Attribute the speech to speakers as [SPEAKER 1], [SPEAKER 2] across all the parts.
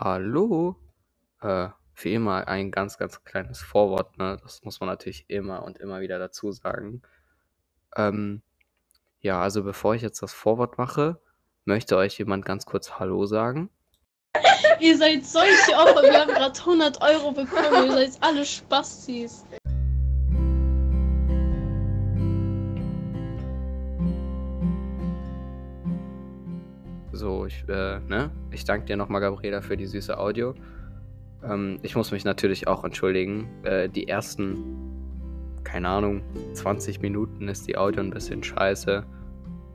[SPEAKER 1] Hallo. Äh, wie immer ein ganz, ganz kleines Vorwort, ne? Das muss man natürlich immer und immer wieder dazu sagen. Ähm, ja, also bevor ich jetzt das Vorwort mache, möchte euch jemand ganz kurz Hallo sagen.
[SPEAKER 2] Ihr seid solche Opfer, wir haben gerade 100 Euro bekommen, ihr seid alle Spastis.
[SPEAKER 1] So, ich, äh, ne? Ich danke dir nochmal, Gabriela, für die süße Audio. Ähm, ich muss mich natürlich auch entschuldigen. Äh, die ersten, keine Ahnung, 20 Minuten ist die Audio ein bisschen scheiße.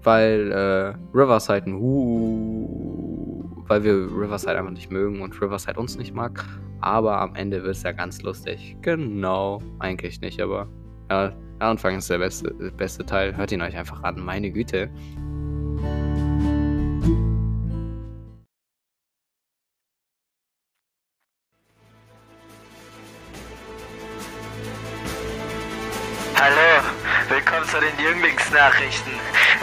[SPEAKER 1] Weil äh, Riverside ein Hu, weil wir Riverside einfach nicht mögen und Riverside uns nicht mag. Aber am Ende wird es ja ganz lustig. Genau. Eigentlich nicht, aber ja, der Anfang ist der beste, beste Teil. Hört ihn euch einfach an. Meine Güte.
[SPEAKER 3] Jünglingsnachrichten.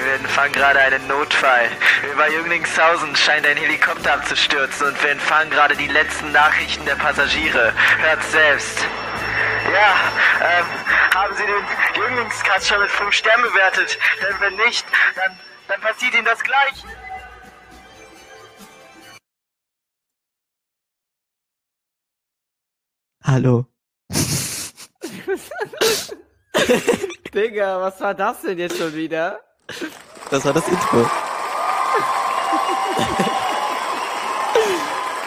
[SPEAKER 3] Wir empfangen gerade einen Notfall. Über Jünglingshausen scheint ein Helikopter abzustürzen und wir empfangen gerade die letzten Nachrichten der Passagiere. Hört selbst. Ja, ähm, haben Sie den Jünglingskast schon mit 5 Sternen bewertet? Denn wenn nicht, dann, dann passiert Ihnen das gleich.
[SPEAKER 4] Hallo.
[SPEAKER 1] Digga, was war das denn jetzt schon wieder?
[SPEAKER 4] Das war das Intro.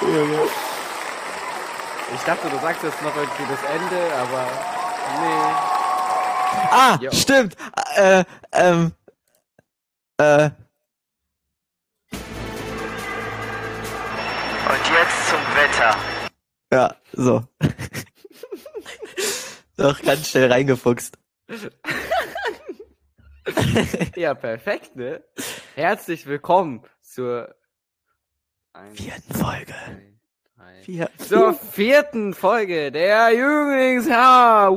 [SPEAKER 4] Junge.
[SPEAKER 1] Ich dachte, du sagst jetzt noch irgendwie das Ende, aber nee.
[SPEAKER 4] Ah,
[SPEAKER 1] Jo.
[SPEAKER 4] stimmt. Äh, ähm, äh,
[SPEAKER 3] Und jetzt zum Wetter.
[SPEAKER 4] ja, so. Doch ganz schnell reingefuchst.
[SPEAKER 1] Ja, perfekt, ne? Herzlich willkommen zur Eins,
[SPEAKER 4] Vierten Folge.
[SPEAKER 1] zwei, drei.
[SPEAKER 4] Vier.
[SPEAKER 1] zur vierten Folge der Jünglingshaar.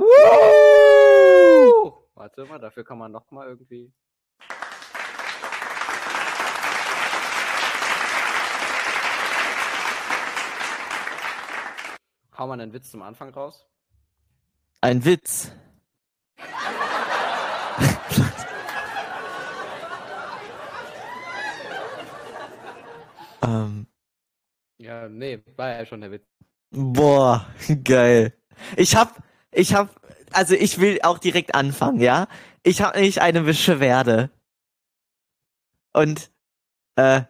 [SPEAKER 1] Warte mal, dafür kann man noch mal irgendwie. Hau mal einen Witz zum Anfang raus.
[SPEAKER 4] Ein Witz. Ähm,
[SPEAKER 1] Ja, nee, war ja schon der Witz.
[SPEAKER 4] boah, geil. Ich hab, ich hab, also ich will auch direkt anfangen, ja? Ich hab nämlich eine Beschwerde. Und, äh,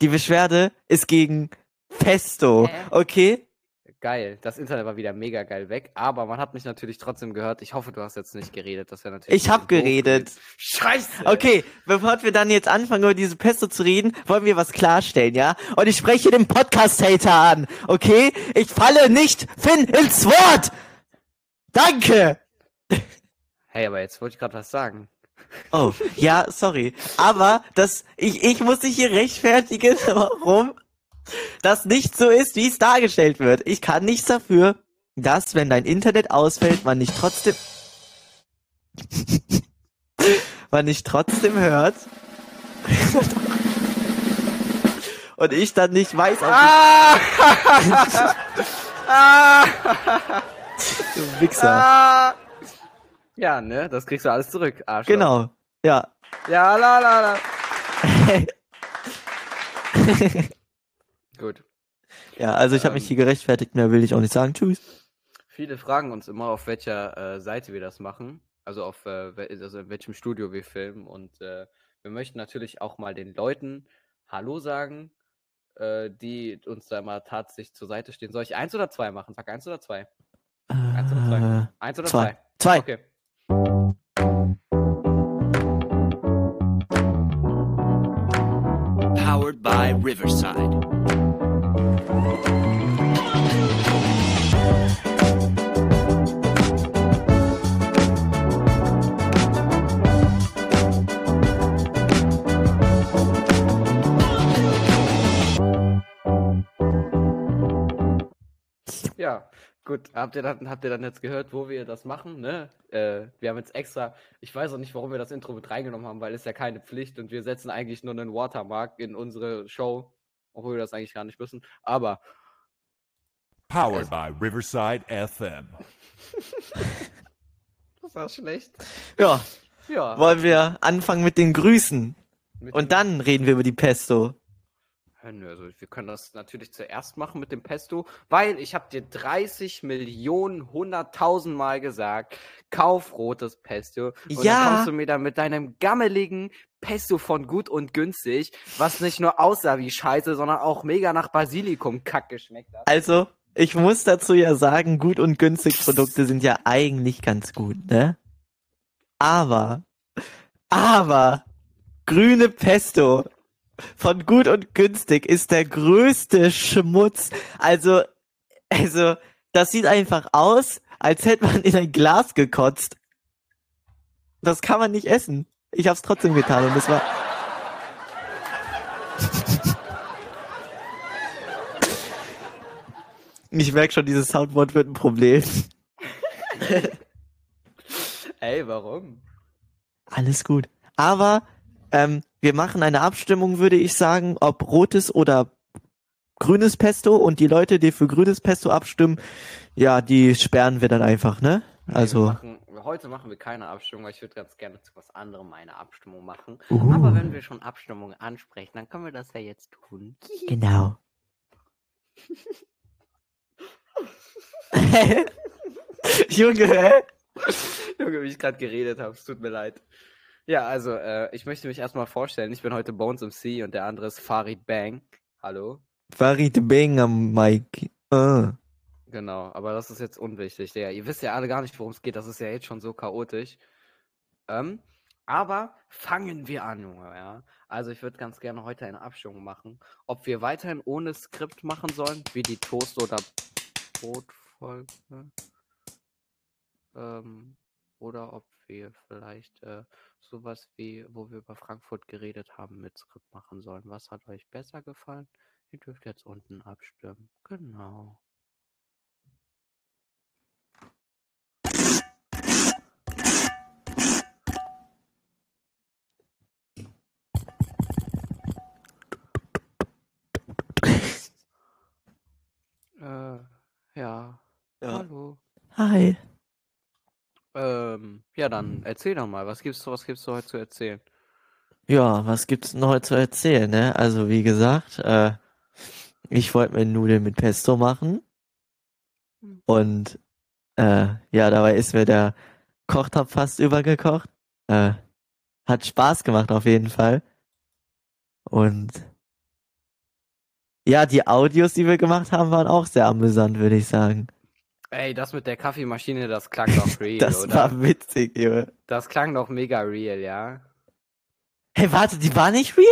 [SPEAKER 4] die Beschwerde ist gegen Pesto,
[SPEAKER 1] Hä?
[SPEAKER 4] okay?
[SPEAKER 1] Geil, das Internet war wieder mega geil weg, aber man hat mich natürlich trotzdem gehört. Ich hoffe, du hast jetzt nicht geredet. Das wäre natürlich.
[SPEAKER 4] Ich
[SPEAKER 1] ein
[SPEAKER 4] hab
[SPEAKER 1] bisschen doof
[SPEAKER 4] geredet.
[SPEAKER 1] Scheiße!
[SPEAKER 4] Okay, bevor wir dann jetzt anfangen, über diese Pesto zu reden, wollen wir was klarstellen, ja? Und ich spreche den Podcast-Hater an, okay? Ich falle nicht Finn ins Wort! Danke!
[SPEAKER 1] Hey, aber jetzt wollte ich gerade was sagen.
[SPEAKER 4] Oh, ja, sorry. Aber das, ich, ich muss dich hier rechtfertigen, warum das nicht so ist, wie es dargestellt wird. Ich kann nichts dafür, dass, wenn dein Internet ausfällt, man nicht trotzdem, man nicht trotzdem hört. Und ich dann nicht weiß, ob
[SPEAKER 1] Ah! ah!
[SPEAKER 4] du Wichser.
[SPEAKER 1] ah! Ja, ne? Das kriegst du alles zurück, Arschloch.
[SPEAKER 4] Genau, ja.
[SPEAKER 1] Ja, la, la, la. Gut.
[SPEAKER 4] ja, also ich habe mich
[SPEAKER 1] Ähm.
[SPEAKER 4] hier gerechtfertigt, mehr will ich auch nicht sagen. Tschüss.
[SPEAKER 1] Viele fragen uns immer, auf welcher äh, Seite wir das machen. Also auf äh, also in welchem Studio wir filmen. Und äh, wir möchten natürlich auch mal den Leuten Hallo sagen, äh, die uns da mal tatsächlich zur Seite stehen. Soll ich eins oder zwei machen? Sag eins oder zwei? Eins oder zwei?
[SPEAKER 4] Äh,
[SPEAKER 1] Eins oder
[SPEAKER 4] zwei.
[SPEAKER 1] zwei?
[SPEAKER 4] Zwei.
[SPEAKER 1] Okay.
[SPEAKER 5] Powered by Riverside.
[SPEAKER 1] Ja, gut. Habt ihr dann, habt ihr dann jetzt gehört, wo wir das machen? Ne? Äh, wir haben jetzt extra, ich weiß auch nicht, warum wir das Intro mit reingenommen haben, weil es ja keine Pflicht und wir setzen eigentlich nur einen Watermark in unsere Show, obwohl wir das eigentlich gar nicht müssen. Aber
[SPEAKER 6] Powered by Riverside FM.
[SPEAKER 1] Das war schlecht.
[SPEAKER 4] Ja,
[SPEAKER 1] Ja.
[SPEAKER 4] wollen wir anfangen mit den Grüßen.
[SPEAKER 1] Mit
[SPEAKER 4] Und dann reden wir über die Pesto.
[SPEAKER 1] Also wir können das natürlich zuerst machen mit dem Pesto, weil ich habe dir 30 Millionen, hunderttausend Mal gesagt, kauf rotes Pesto. Und
[SPEAKER 4] Ja.
[SPEAKER 1] dann kommst du mir da mit deinem gammeligen Pesto von gut und günstig, was nicht nur aussah wie Scheiße, sondern auch mega nach Basilikum-Kack geschmeckt hat.
[SPEAKER 4] Also, ich muss dazu ja sagen, gut und günstig Produkte sind ja eigentlich ganz gut, ne? Aber, aber, grüne Pesto von gut und günstig ist der größte Schmutz. Also, also, das sieht einfach aus, als hätte man in ein Glas gekotzt. Das kann man nicht essen. Ich hab's trotzdem getan und es war. Ich merke schon, dieses Soundboard wird ein Problem.
[SPEAKER 1] Ey, warum?
[SPEAKER 4] Alles gut. Aber ähm, wir machen eine Abstimmung, würde ich sagen, ob rotes oder grünes Pesto und die Leute, die für grünes Pesto abstimmen, ja, die sperren wir dann einfach, ne?
[SPEAKER 1] Nee,
[SPEAKER 4] Also,
[SPEAKER 1] machen, heute machen wir keine Abstimmung, weil ich würde ganz gerne zu was anderem eine Abstimmung machen.
[SPEAKER 4] uh,
[SPEAKER 1] Aber wenn wir schon Abstimmungen ansprechen, dann können wir das ja jetzt tun.
[SPEAKER 4] genau. Junge, hä?
[SPEAKER 1] Junge, wie ich gerade geredet habe, es tut mir leid. Ja, also, äh, ich möchte mich erstmal vorstellen. Ich bin heute Bones MC und der andere ist Farid Bang. Hallo?
[SPEAKER 4] Farid Bang am Mike. Ah.
[SPEAKER 1] Genau, aber das ist jetzt unwichtig. Ja, ihr wisst ja alle gar nicht, worum es geht. Das ist ja jetzt schon so chaotisch. Ähm, aber fangen wir an, Junge, ja. Also ich würde ganz gerne heute eine Abstimmung machen, ob wir weiterhin ohne Skript machen sollen, wie die Toast- oder Brotfolge. Ähm, oder ob wir vielleicht äh, sowas wie, wo wir über Frankfurt geredet haben, mit Skript machen sollen. Was hat euch besser gefallen? Ihr dürft jetzt unten abstimmen. Genau. Äh, ja.
[SPEAKER 4] Ja.
[SPEAKER 1] Hallo.
[SPEAKER 4] Hi.
[SPEAKER 1] Ähm, ja, dann erzähl doch mal, was gibt's, was gibt's du heute zu erzählen?
[SPEAKER 4] Ja, was gibt's denn heute zu erzählen, ne? Also, wie gesagt, äh, ich wollte mir Nudeln mit Pesto machen. Und, äh, ja, dabei ist mir der Kochtopf fast übergekocht. Äh, hat Spaß gemacht auf jeden Fall. Und, ja, die Audios, die wir gemacht haben, waren auch sehr amüsant, würde ich sagen.
[SPEAKER 1] Ey, das mit der Kaffeemaschine, das klang doch real,
[SPEAKER 4] Das
[SPEAKER 1] oder?
[SPEAKER 4] war witzig, Junge.
[SPEAKER 1] Das klang doch mega real, ja?
[SPEAKER 4] Hey, warte, die war nicht real?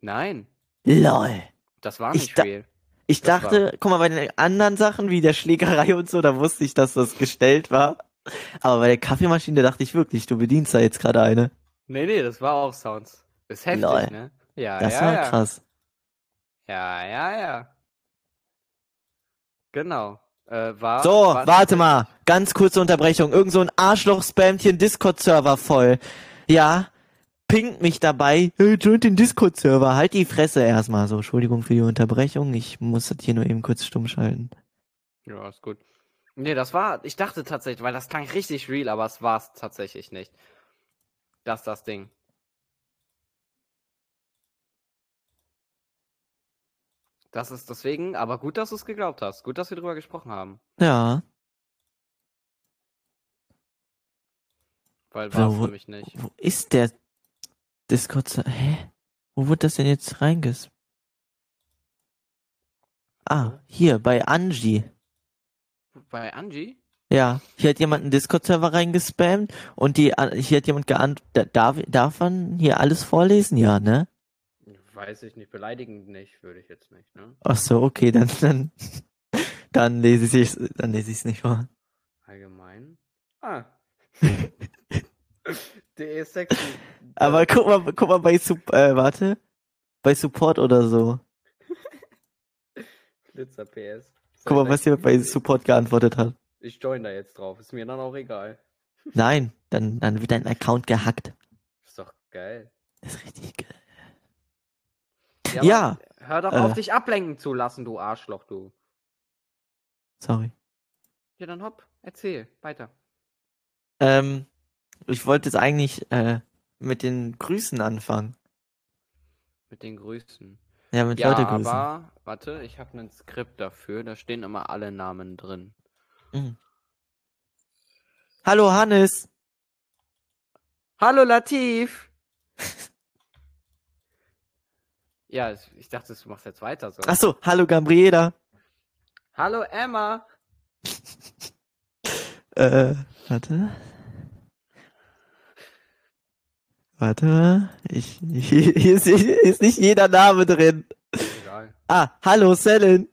[SPEAKER 1] Nein,
[SPEAKER 4] LOL.
[SPEAKER 1] das war
[SPEAKER 4] Ich
[SPEAKER 1] nicht
[SPEAKER 4] da-
[SPEAKER 1] real.
[SPEAKER 4] Ich
[SPEAKER 1] Das
[SPEAKER 4] dachte, guck mal, bei den anderen Sachen wie der Schlägerei und so, da wusste ich, dass das gestellt war. Aber bei der Kaffeemaschine dachte ich wirklich, du bedienst da jetzt gerade eine.
[SPEAKER 1] Nee, nee, das war auch Sounds. Ist heftig,
[SPEAKER 4] Lol.
[SPEAKER 1] ne? Ja,
[SPEAKER 4] Das
[SPEAKER 1] ja,
[SPEAKER 4] war
[SPEAKER 1] ja.
[SPEAKER 4] krass.
[SPEAKER 1] Ja, ja, ja. Genau. Äh, war,
[SPEAKER 4] So,
[SPEAKER 1] war
[SPEAKER 4] warte mal. Ganz kurze Unterbrechung. Irgend so ein Arschloch spammt hier einen Discord-Server voll. Ja, pinkt mich dabei. Hey, joint den Discord-Server. Halt die Fresse erstmal. So, Entschuldigung für die Unterbrechung. Ich muss das hier nur eben kurz stumm schalten.
[SPEAKER 1] Ja, ist gut. Nee, das war, ich dachte tatsächlich, weil das klang richtig real, aber es war es tatsächlich nicht. Das ist das Ding. Das ist deswegen, aber gut, dass du es geglaubt hast. Gut, dass wir drüber gesprochen haben.
[SPEAKER 4] Ja.
[SPEAKER 1] Weil war es
[SPEAKER 4] Wo-
[SPEAKER 1] für mich nicht.
[SPEAKER 4] Wo ist der Discord-Server? Hä? Wo wird das denn jetzt reinges... Ah, hier, bei Angie.
[SPEAKER 1] Bei Angie?
[SPEAKER 4] Ja, hier hat jemand einen Discord-Server reingespammt und die, hier hat jemand geantwortet, darf, darf man hier alles vorlesen? Ja, ne?
[SPEAKER 1] Weiß ich nicht, beleidigend nicht, würde ich jetzt nicht, ne?
[SPEAKER 4] Ach so, okay, dann, dann, dann lese ich es, dann lese ich es nicht vor.
[SPEAKER 1] Allgemein. Ah. Der ist sexy.
[SPEAKER 4] Aber guck mal, guck mal bei, Sup äh, warte, bei Support oder so.
[SPEAKER 1] Flitzer PS.
[SPEAKER 4] Guck mal, was jemand bei Support geantwortet hat.
[SPEAKER 1] Ich join da jetzt drauf, ist mir dann auch egal.
[SPEAKER 4] Nein, dann, dann wird dein Account gehackt.
[SPEAKER 1] Ist doch geil.
[SPEAKER 4] Das ist richtig geil.
[SPEAKER 1] Ja. Hör doch
[SPEAKER 4] äh.
[SPEAKER 1] auf, dich ablenken zu lassen, du Arschloch, du.
[SPEAKER 4] Sorry.
[SPEAKER 1] Ja, dann hopp, erzähl, weiter.
[SPEAKER 4] Ähm, ich wollte jetzt eigentlich äh, mit den Grüßen anfangen.
[SPEAKER 1] Mit den Grüßen.
[SPEAKER 4] Ja, mit
[SPEAKER 1] Ja,
[SPEAKER 4] Leute grüßen.
[SPEAKER 1] aber, warte, ich habe ein Skript dafür, da stehen immer alle Namen drin.
[SPEAKER 4] Mhm. Hallo Hannes.
[SPEAKER 1] Hallo Latif! Ja, ich dachte, du machst jetzt weiter so.
[SPEAKER 4] Achso, hallo Gabriela.
[SPEAKER 1] Hallo Emma!
[SPEAKER 4] Äh, warte. Warte. Ich, hier, ist, hier ist nicht jeder Name drin.
[SPEAKER 1] Egal.
[SPEAKER 4] Ah, hallo Selen.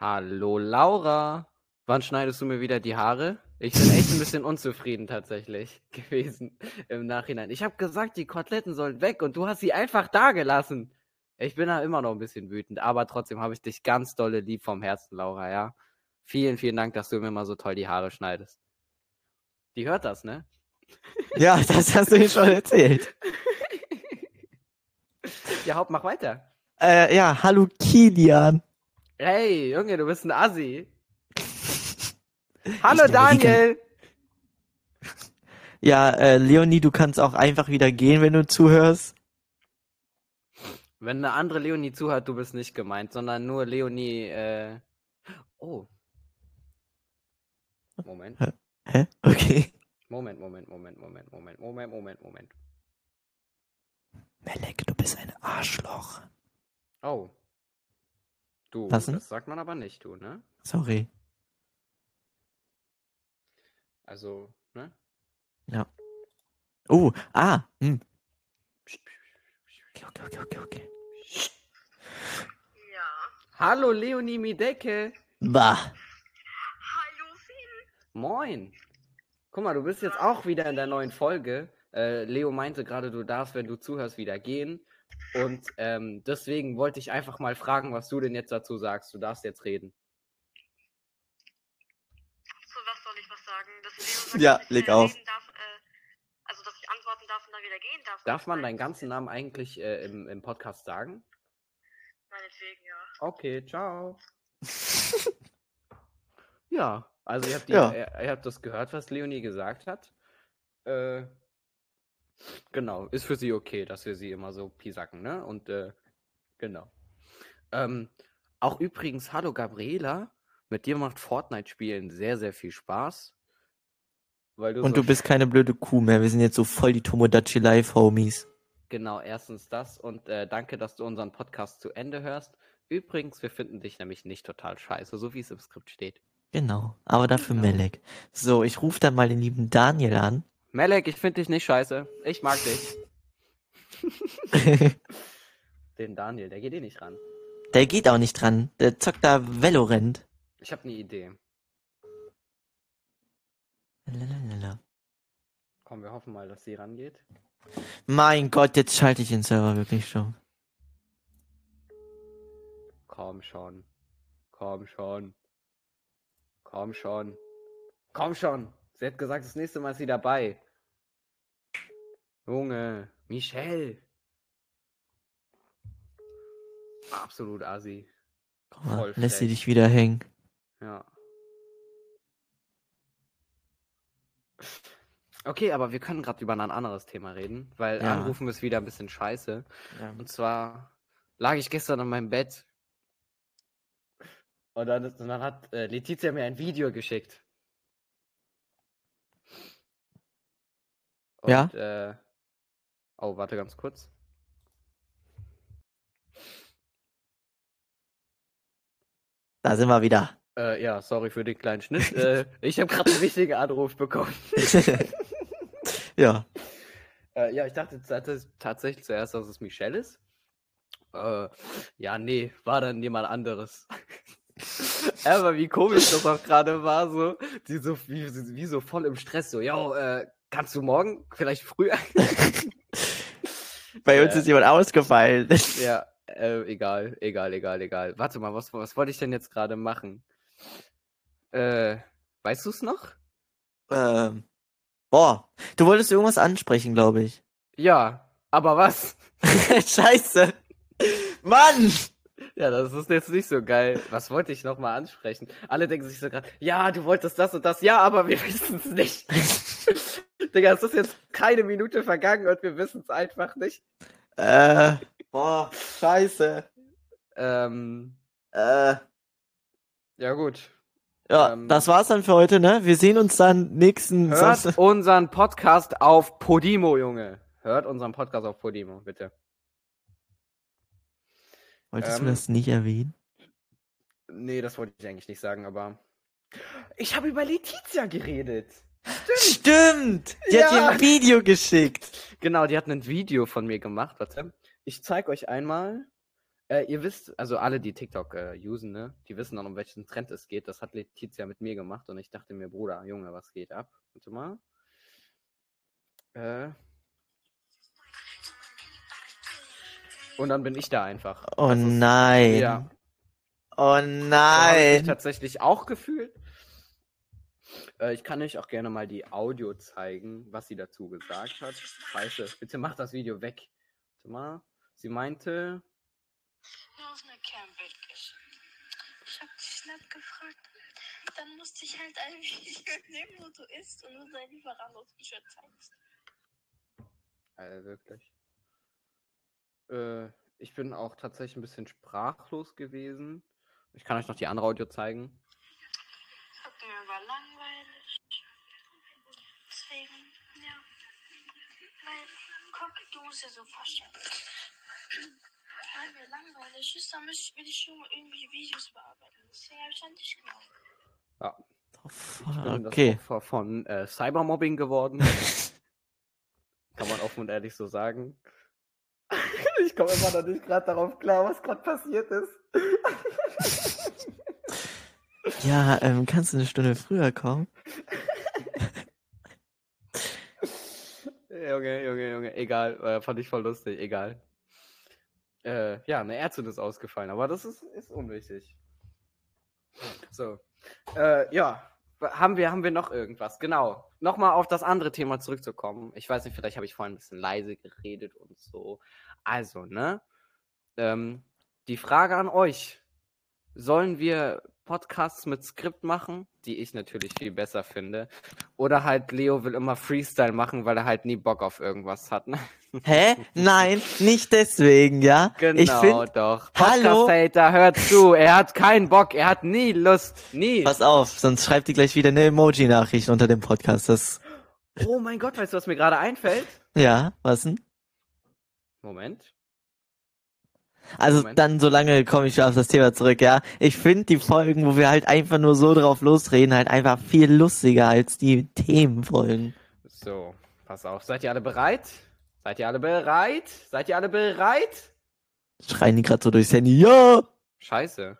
[SPEAKER 1] Hallo Laura! Wann schneidest du mir wieder die Haare? Ich bin echt ein bisschen unzufrieden tatsächlich gewesen im Nachhinein. Ich habe gesagt, die Koteletten sollen weg und du hast sie einfach da gelassen. Ich bin da immer noch ein bisschen wütend, aber trotzdem habe ich dich ganz dolle lieb vom Herzen, Laura, ja? Vielen, vielen Dank, dass du mir mal so toll die Haare schneidest. Die hört das, ne?
[SPEAKER 4] Ja, das hast du mir schon erzählt.
[SPEAKER 1] Ja, Haupt, mach weiter.
[SPEAKER 4] Äh, ja, hallo Kilian.
[SPEAKER 1] Hey, Junge, du bist ein Assi. Hallo
[SPEAKER 4] Ich kann-
[SPEAKER 1] Daniel!
[SPEAKER 4] Ja, äh, Leonie, du kannst auch einfach wieder gehen, wenn du zuhörst.
[SPEAKER 1] Wenn eine andere Leonie zuhört, du bist nicht gemeint, sondern nur Leonie, äh. Oh. Moment.
[SPEAKER 4] Hä? Okay.
[SPEAKER 1] Moment, Moment, Moment, Moment, Moment, Moment, Moment, Moment.
[SPEAKER 4] Melek, du bist ein Arschloch.
[SPEAKER 1] Oh. Du,
[SPEAKER 4] Was denn?
[SPEAKER 1] das sagt man aber nicht, du, ne?
[SPEAKER 4] Sorry.
[SPEAKER 1] Also, ne?
[SPEAKER 4] Oh, ah, hm. Okay, okay, okay, okay, okay.
[SPEAKER 1] Hallo Leonie Midecke!
[SPEAKER 4] Bah.
[SPEAKER 7] Hallo Finn.
[SPEAKER 1] Moin! Guck mal, du bist jetzt auch wieder in der neuen Folge. Äh, Leo meinte gerade, du darfst, wenn du zuhörst, wieder gehen. Und ähm, deswegen wollte ich einfach mal fragen, was du denn jetzt dazu sagst. Du darfst jetzt reden.
[SPEAKER 7] Zu was soll ich was sagen? Dass Leo sagt,
[SPEAKER 4] Ja, leg auf.
[SPEAKER 7] Darf, äh, also, dass ich antworten darf und dann wieder gehen darf.
[SPEAKER 1] Darf man deinen ganzen Namen eigentlich äh, im, im Podcast sagen?
[SPEAKER 7] Meinetwegen, ja.
[SPEAKER 1] Okay, ciao. ja, also ihr habt, die,
[SPEAKER 4] Ja.
[SPEAKER 1] ihr, ihr habt das gehört, was Leonie gesagt hat. Äh, genau, ist für sie okay, dass wir sie immer so pisacken, ne? Und äh, genau. Ähm, auch übrigens, hallo Gabriela, mit dir macht Fortnite-Spielen sehr, sehr viel Spaß. Du
[SPEAKER 4] Und
[SPEAKER 1] so
[SPEAKER 4] du bist keine blöde Kuh mehr. Wir sind jetzt so voll die Tomodachi Live Homies.
[SPEAKER 1] Genau, erstens das und äh, danke, dass du unseren Podcast zu Ende hörst. Übrigens, wir finden dich nämlich nicht total scheiße, so wie es im Skript steht.
[SPEAKER 4] Genau. Aber dafür
[SPEAKER 1] Genau.
[SPEAKER 4] Melek. So, ich rufe dann mal den lieben Daniel an.
[SPEAKER 1] Melek, ich finde dich nicht scheiße. Ich mag dich. Den Daniel, der geht eh nicht ran.
[SPEAKER 4] Der geht auch nicht dran. Der zockt da Valorant.
[SPEAKER 1] Ich habe eine Idee.
[SPEAKER 4] Lalalala.
[SPEAKER 1] Komm, wir hoffen mal, dass sie rangeht.
[SPEAKER 4] Mein Gott, jetzt schalte ich den Server wirklich schon.
[SPEAKER 1] Komm schon. Komm schon. Komm schon. Komm schon. Sie hat gesagt, das nächste Mal ist sie dabei. Junge, Michelle. Absolut assi. Voll
[SPEAKER 4] lässt sie dich wieder hängen.
[SPEAKER 1] Ja. Okay, aber wir können gerade über ein anderes Thema reden, weil
[SPEAKER 4] Ja.
[SPEAKER 1] Anrufen ist wieder ein bisschen scheiße.
[SPEAKER 4] Ja.
[SPEAKER 1] Und zwar lag ich gestern in meinem Bett und dann, und dann hat äh, Letizia mir ein Video geschickt. Und,
[SPEAKER 4] Ja?
[SPEAKER 1] Äh, oh, warte ganz kurz.
[SPEAKER 4] Da sind wir wieder.
[SPEAKER 1] Äh, ja, sorry für den kleinen Schnitt. äh, ich habe gerade einen wichtigen Anruf bekommen.
[SPEAKER 4] ja.
[SPEAKER 1] Äh, ja, ich dachte tats- tatsächlich zuerst, dass es Michelle ist. Äh, ja, nee, war dann jemand anderes. Aber wie komisch das auch gerade war, so, die so wie, wie so voll im Stress, so, yo, äh, kannst du morgen vielleicht früher?
[SPEAKER 4] Bei uns
[SPEAKER 1] Äh.
[SPEAKER 4] ist jemand ausgefallen.
[SPEAKER 1] ja, äh, egal, egal, egal, egal. Warte mal, was, was wollte ich denn jetzt gerade machen? Äh, weißt du es noch?
[SPEAKER 4] ähm. Boah, du wolltest irgendwas ansprechen, glaube ich.
[SPEAKER 1] Ja, aber was?
[SPEAKER 4] Scheiße. Mann!
[SPEAKER 1] Ja, das ist jetzt nicht so geil. Was wollte ich nochmal ansprechen? Alle denken sich so gerade, ja, du wolltest das und das, ja, aber wir wissen es nicht. Digga, es ist jetzt keine Minute vergangen und wir wissen es einfach nicht.
[SPEAKER 4] Äh, boah, scheiße.
[SPEAKER 1] Ähm,
[SPEAKER 4] Äh,
[SPEAKER 1] ja gut.
[SPEAKER 4] Ja,
[SPEAKER 1] Ähm,
[SPEAKER 4] das war's dann für heute, ne? Wir sehen uns dann nächsten
[SPEAKER 1] Hört
[SPEAKER 4] Samstag.
[SPEAKER 1] unseren Podcast auf Podimo, Junge. Hört unseren Podcast auf Podimo, bitte.
[SPEAKER 4] Wolltest
[SPEAKER 1] ähm,
[SPEAKER 4] du das nicht erwähnen?
[SPEAKER 1] Nee, das wollte ich eigentlich nicht sagen, aber. Ich habe über Letizia geredet.
[SPEAKER 4] Stimmt! Die hat dir
[SPEAKER 1] Ja.
[SPEAKER 4] ein Video geschickt.
[SPEAKER 1] Genau, die hat ein Video von mir gemacht. Warte. Ich zeige euch einmal. Äh, ihr wisst, also alle, die TikTok äh, usen, ne, die wissen dann, um welchen Trend es geht. Das hat Letizia mit mir gemacht und ich dachte mir, Bruder, Junge, was geht ab? Warte mal. Äh. Und dann bin ich da einfach.
[SPEAKER 4] Oh
[SPEAKER 1] ist-
[SPEAKER 4] nein.
[SPEAKER 1] Ja.
[SPEAKER 4] Oh
[SPEAKER 1] So habe ich mich
[SPEAKER 4] nein.
[SPEAKER 1] tatsächlich auch gefühlt. Äh, ich kann euch auch gerne mal die Audio zeigen, was sie dazu gesagt hat. Scheiße, bitte mach das Video weg. Warte mal. Sie meinte,
[SPEAKER 8] nur auf einer geschickt. Ich hab dich nett gefragt. Dann musste ich halt ein Video nehmen, wo du isst und nur dein Lieferando-T-Shirt zeigst.
[SPEAKER 1] äh, wirklich. Äh, ich bin auch tatsächlich ein bisschen sprachlos gewesen. Ich kann euch noch die andere Audio zeigen.
[SPEAKER 8] Hat mir war langweilig. Deswegen, ja. Weil, guck, du musst dir so vorstellen. Mir langweilig ist, dann müsste ich, schon mal irgendwie Videos bearbeiten. Deswegen habe ich an dich gemacht.
[SPEAKER 1] Ja, ich bin das
[SPEAKER 4] Okay.
[SPEAKER 1] Opfer von äh, Cybermobbing geworden. Kann man offen und ehrlich so sagen. Ich komme immer noch nicht gerade darauf klar, was gerade passiert ist.
[SPEAKER 4] Ja, ähm, kannst du eine Stunde früher kommen?
[SPEAKER 1] Junge, Junge, Junge, egal, äh, fand ich voll lustig, egal. Äh, ja, eine Ärztin ist ausgefallen, aber das ist, ist unwichtig. So, äh, ja, haben wir, haben wir noch irgendwas? Genau, nochmal auf das andere Thema zurückzukommen. Ich weiß nicht, vielleicht habe ich vorhin ein bisschen leise geredet und so. Also, ne, ähm, die Frage an euch. Sollen wir Podcasts mit Skript machen, die ich natürlich viel besser finde? Oder halt Leo will immer Freestyle machen, weil er halt nie Bock auf irgendwas hat. Ne?
[SPEAKER 4] Hä? Nein, nicht deswegen, ja?
[SPEAKER 1] Genau,
[SPEAKER 4] Ich finde,
[SPEAKER 1] doch.
[SPEAKER 4] Hallo?
[SPEAKER 1] Podcast-Hater, hört zu. Er hat keinen Bock. Er hat nie Lust. Nie.
[SPEAKER 4] pass auf, sonst schreibt ihr gleich wieder eine Emoji-Nachricht unter dem Podcast. Das,
[SPEAKER 1] Oh mein Gott, weißt du, was mir gerade einfällt?
[SPEAKER 4] ja, was denn?
[SPEAKER 1] Moment.
[SPEAKER 4] Also
[SPEAKER 1] Moment.
[SPEAKER 4] dann, solange komme ich wieder auf das Thema zurück, ja. Ich finde die Folgen, wo wir halt einfach nur so drauf losreden, halt einfach viel lustiger als die Themenfolgen.
[SPEAKER 1] So, pass auf. Seid ihr alle bereit? Seid ihr alle bereit? Seid ihr alle bereit?
[SPEAKER 4] Schreien die gerade so durchs Handy, ja!
[SPEAKER 1] Scheiße.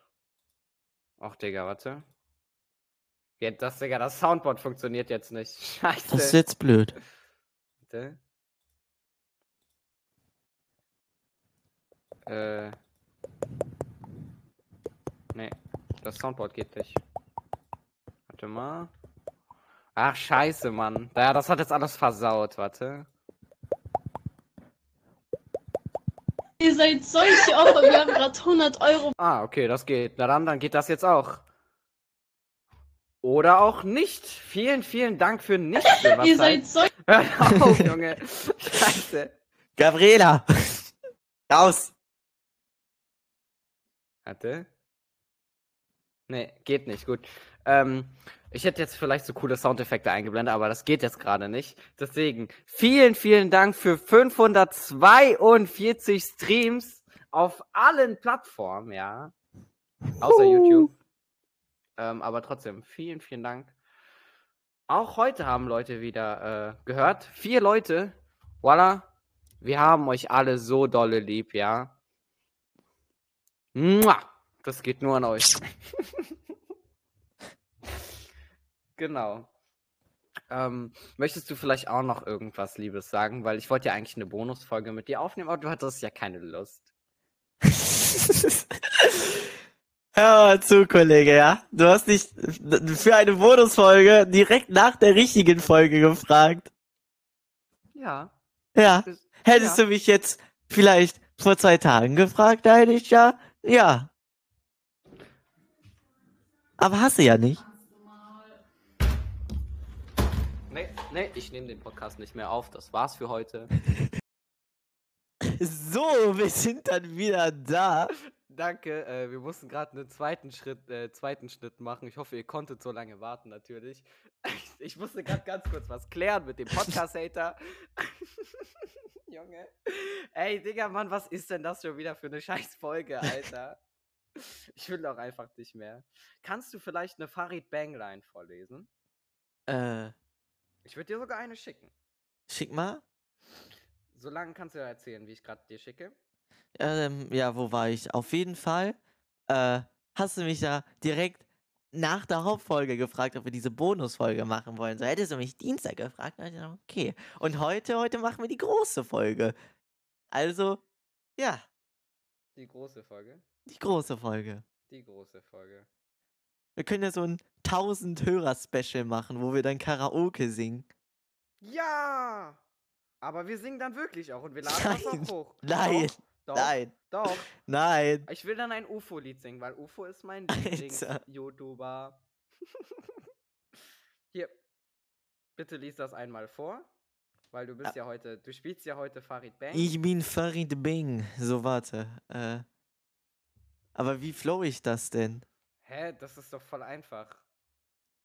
[SPEAKER 1] Ach, Digga, warte. Jetzt, das, Digga, das Soundboard funktioniert jetzt nicht. Scheiße.
[SPEAKER 4] Das ist jetzt blöd.
[SPEAKER 1] Warte. Äh. Nee, das Soundboard geht nicht. Warte mal. Ach, scheiße, Mann. Ja, das hat jetzt alles versaut, warte.
[SPEAKER 2] Ihr seid solche Opfer. Wir haben gerade 100 Euro.
[SPEAKER 1] Ah, okay, das geht. Na dann, dann geht das jetzt auch. Oder auch nicht. Vielen, vielen Dank für nichts.
[SPEAKER 2] Ihr seid solche.
[SPEAKER 1] Hört auf, Junge. Scheiße.
[SPEAKER 4] Gabriela! Raus!
[SPEAKER 1] Warte. Nee, geht nicht. Gut. Ähm, ich hätte jetzt vielleicht so coole Soundeffekte eingeblendet, aber das geht jetzt gerade nicht. Deswegen vielen, vielen Dank für 542 Streams auf allen Plattformen, ja. Außer YouTube. Ähm, aber trotzdem, vielen, vielen Dank. Auch heute haben Leute wieder äh, gehört. Vier Leute. Voila. Wir haben euch alle so dolle lieb, ja. Mua! Das geht nur an euch. genau. Ähm, möchtest du vielleicht auch noch irgendwas Liebes sagen? Weil ich wollte ja eigentlich eine Bonusfolge mit dir aufnehmen, aber du hattest ja keine Lust.
[SPEAKER 4] Hör mal zu, Kollege, ja? Du hast dich für eine Bonusfolge direkt nach der richtigen Folge gefragt.
[SPEAKER 1] Ja.
[SPEAKER 4] Ja. Hättest
[SPEAKER 1] ja.
[SPEAKER 4] du mich jetzt vielleicht vor zwei Tagen gefragt, da hätte ich ja Ja. Aber hast du ja nicht.
[SPEAKER 1] Nee, nee, ich nehme den Podcast nicht mehr auf. Das war's für heute.
[SPEAKER 4] So, wir sind dann wieder da.
[SPEAKER 1] Danke. Äh, wir mussten gerade einen zweiten Schritt, äh, zweiten Schnitt machen. Ich hoffe, ihr konntet so lange warten, natürlich. Ich musste gerade ganz kurz was klären mit dem Podcast-Hater. Junge. Ey, Digga, Mann, was ist denn das schon wieder für eine scheiß Folge, Alter? Ich will doch einfach nicht mehr. Kannst du vielleicht eine Farid Bangline vorlesen?
[SPEAKER 4] Äh,
[SPEAKER 1] Ich würde dir sogar eine schicken.
[SPEAKER 4] schick mal.
[SPEAKER 1] Solange kannst du ja erzählen, wie ich gerade dir schicke.
[SPEAKER 4] Ähm, ja, wo war ich? Auf jeden Fall äh, hast du mich ja direkt nach der Hauptfolge gefragt, ob wir diese Bonusfolge machen wollen. So hättest du mich Dienstag gefragt, dann ich gesagt, okay. Und heute, heute machen wir die große Folge. Also, ja,
[SPEAKER 1] Die große Folge.
[SPEAKER 4] die große Folge.
[SPEAKER 1] Die große Folge.
[SPEAKER 4] Wir können ja so ein 1000 Hörer-Special machen, wo wir dann Karaoke singen.
[SPEAKER 1] Ja! Aber wir singen dann wirklich auch und wir laden das
[SPEAKER 4] Nein,
[SPEAKER 1] auch hoch.
[SPEAKER 4] nein,
[SPEAKER 1] Doch,
[SPEAKER 4] Nein,
[SPEAKER 1] Doch, doch.
[SPEAKER 4] nein.
[SPEAKER 1] Ich will dann ein UFO-Lied singen, weil UFO ist mein. Lieblings-YouTuber. Hier, bitte lies das einmal vor, weil du bist ja heute, du spielst ja heute Farid Bang.
[SPEAKER 4] Ich bin Farid Bang. So, warte. Äh, aber wie flow ich das denn?
[SPEAKER 1] Hä, das ist doch voll einfach.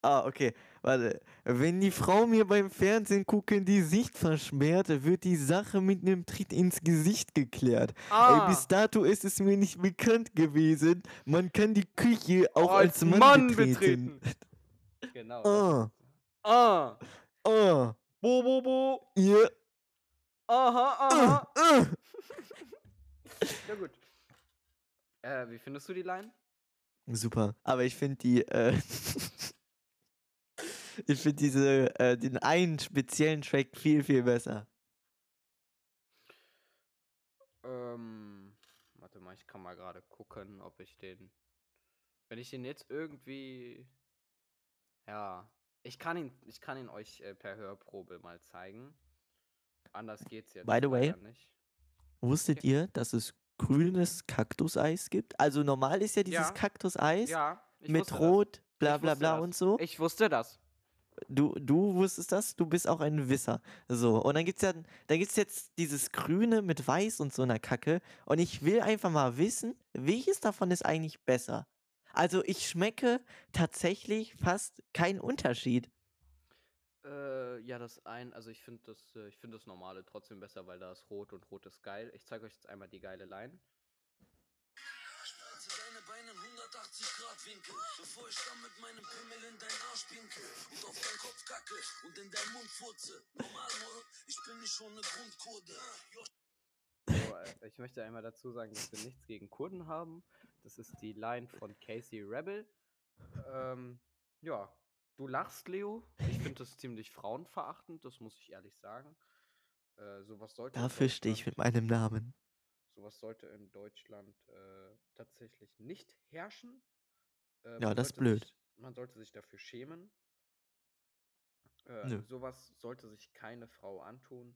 [SPEAKER 4] Ah, okay. Warte. Wenn die Frau mir beim Fernsehen gucken die Sicht verschmäht, wird die Sache mit einem Tritt ins Gesicht geklärt.
[SPEAKER 1] Ah,
[SPEAKER 4] Ey, bis dato ist es mir nicht bekannt gewesen. Man kann die Küche auch
[SPEAKER 1] Oh,
[SPEAKER 4] als, Mann, betreten.
[SPEAKER 1] Genau.
[SPEAKER 4] Ah,
[SPEAKER 1] Ah,
[SPEAKER 4] ah,
[SPEAKER 1] bo, bo, bo.
[SPEAKER 4] ja,
[SPEAKER 1] Aha,
[SPEAKER 4] ah,
[SPEAKER 1] aha.
[SPEAKER 4] ah.
[SPEAKER 1] Ja gut. Äh, wie findest du die Line?
[SPEAKER 4] Super. Aber ich finde die, äh, ich finde diese, äh, den einen speziellen Track viel, viel besser.
[SPEAKER 1] Ähm, warte mal, ich kann mal gerade gucken, ob ich den. Wenn ich den jetzt irgendwie. Ja. Ich kann ihn, ich kann ihn euch äh, per Hörprobe mal zeigen. Anders geht's jetzt.
[SPEAKER 4] By the way,
[SPEAKER 1] nicht.
[SPEAKER 4] Wusstet
[SPEAKER 1] Okay.
[SPEAKER 4] ihr, dass es grünes Kaktuseis gibt? Also normal ist ja dieses
[SPEAKER 1] Ja.
[SPEAKER 4] Kaktuseis
[SPEAKER 1] Ja,
[SPEAKER 4] mit Rot, bla
[SPEAKER 1] Ich
[SPEAKER 4] bla
[SPEAKER 1] wusste
[SPEAKER 4] bla
[SPEAKER 1] das.
[SPEAKER 4] und so.
[SPEAKER 1] Das. Ich wusste das.
[SPEAKER 4] Du, du wusstest das, du bist auch ein Wisser. So, und dann gibt's ja, dann gibt's jetzt dieses Grüne mit Weiß und so einer Kacke. Und ich will einfach mal wissen, welches davon ist eigentlich besser? Also ich schmecke tatsächlich fast keinen Unterschied.
[SPEAKER 1] Äh, ja, das ein, also ich finde das, äh, ich finde das normale trotzdem besser, weil da ist rot und rot ist geil. Ich zeige euch jetzt einmal die geile Line.
[SPEAKER 5] 180 Grad Winkel, bevor ich dann mit meinem Pimmel in deinen Arsch pinkel und auf deinen Kopf kacke und in deinen Mund furze. Normal, ich bin nicht schon eine Grundkurde. Jo,
[SPEAKER 1] So, ich möchte einmal dazu sagen, dass wir nichts gegen Kurden haben. Das ist die Line von Casey Rebel. Ähm, ja, du lachst, Leo. Ich finde das ziemlich frauenverachtend, das muss ich ehrlich sagen. Äh, sowas sollte in
[SPEAKER 4] Dafür stehe ich mit meinem Namen.
[SPEAKER 1] Sowas sollte in Deutschland äh, tatsächlich nicht herrschen. Äh,
[SPEAKER 4] Ja, das ist blöd.
[SPEAKER 1] Sich, man sollte sich dafür schämen. Äh,
[SPEAKER 4] Nö.
[SPEAKER 1] sowas sollte sich keine Frau antun.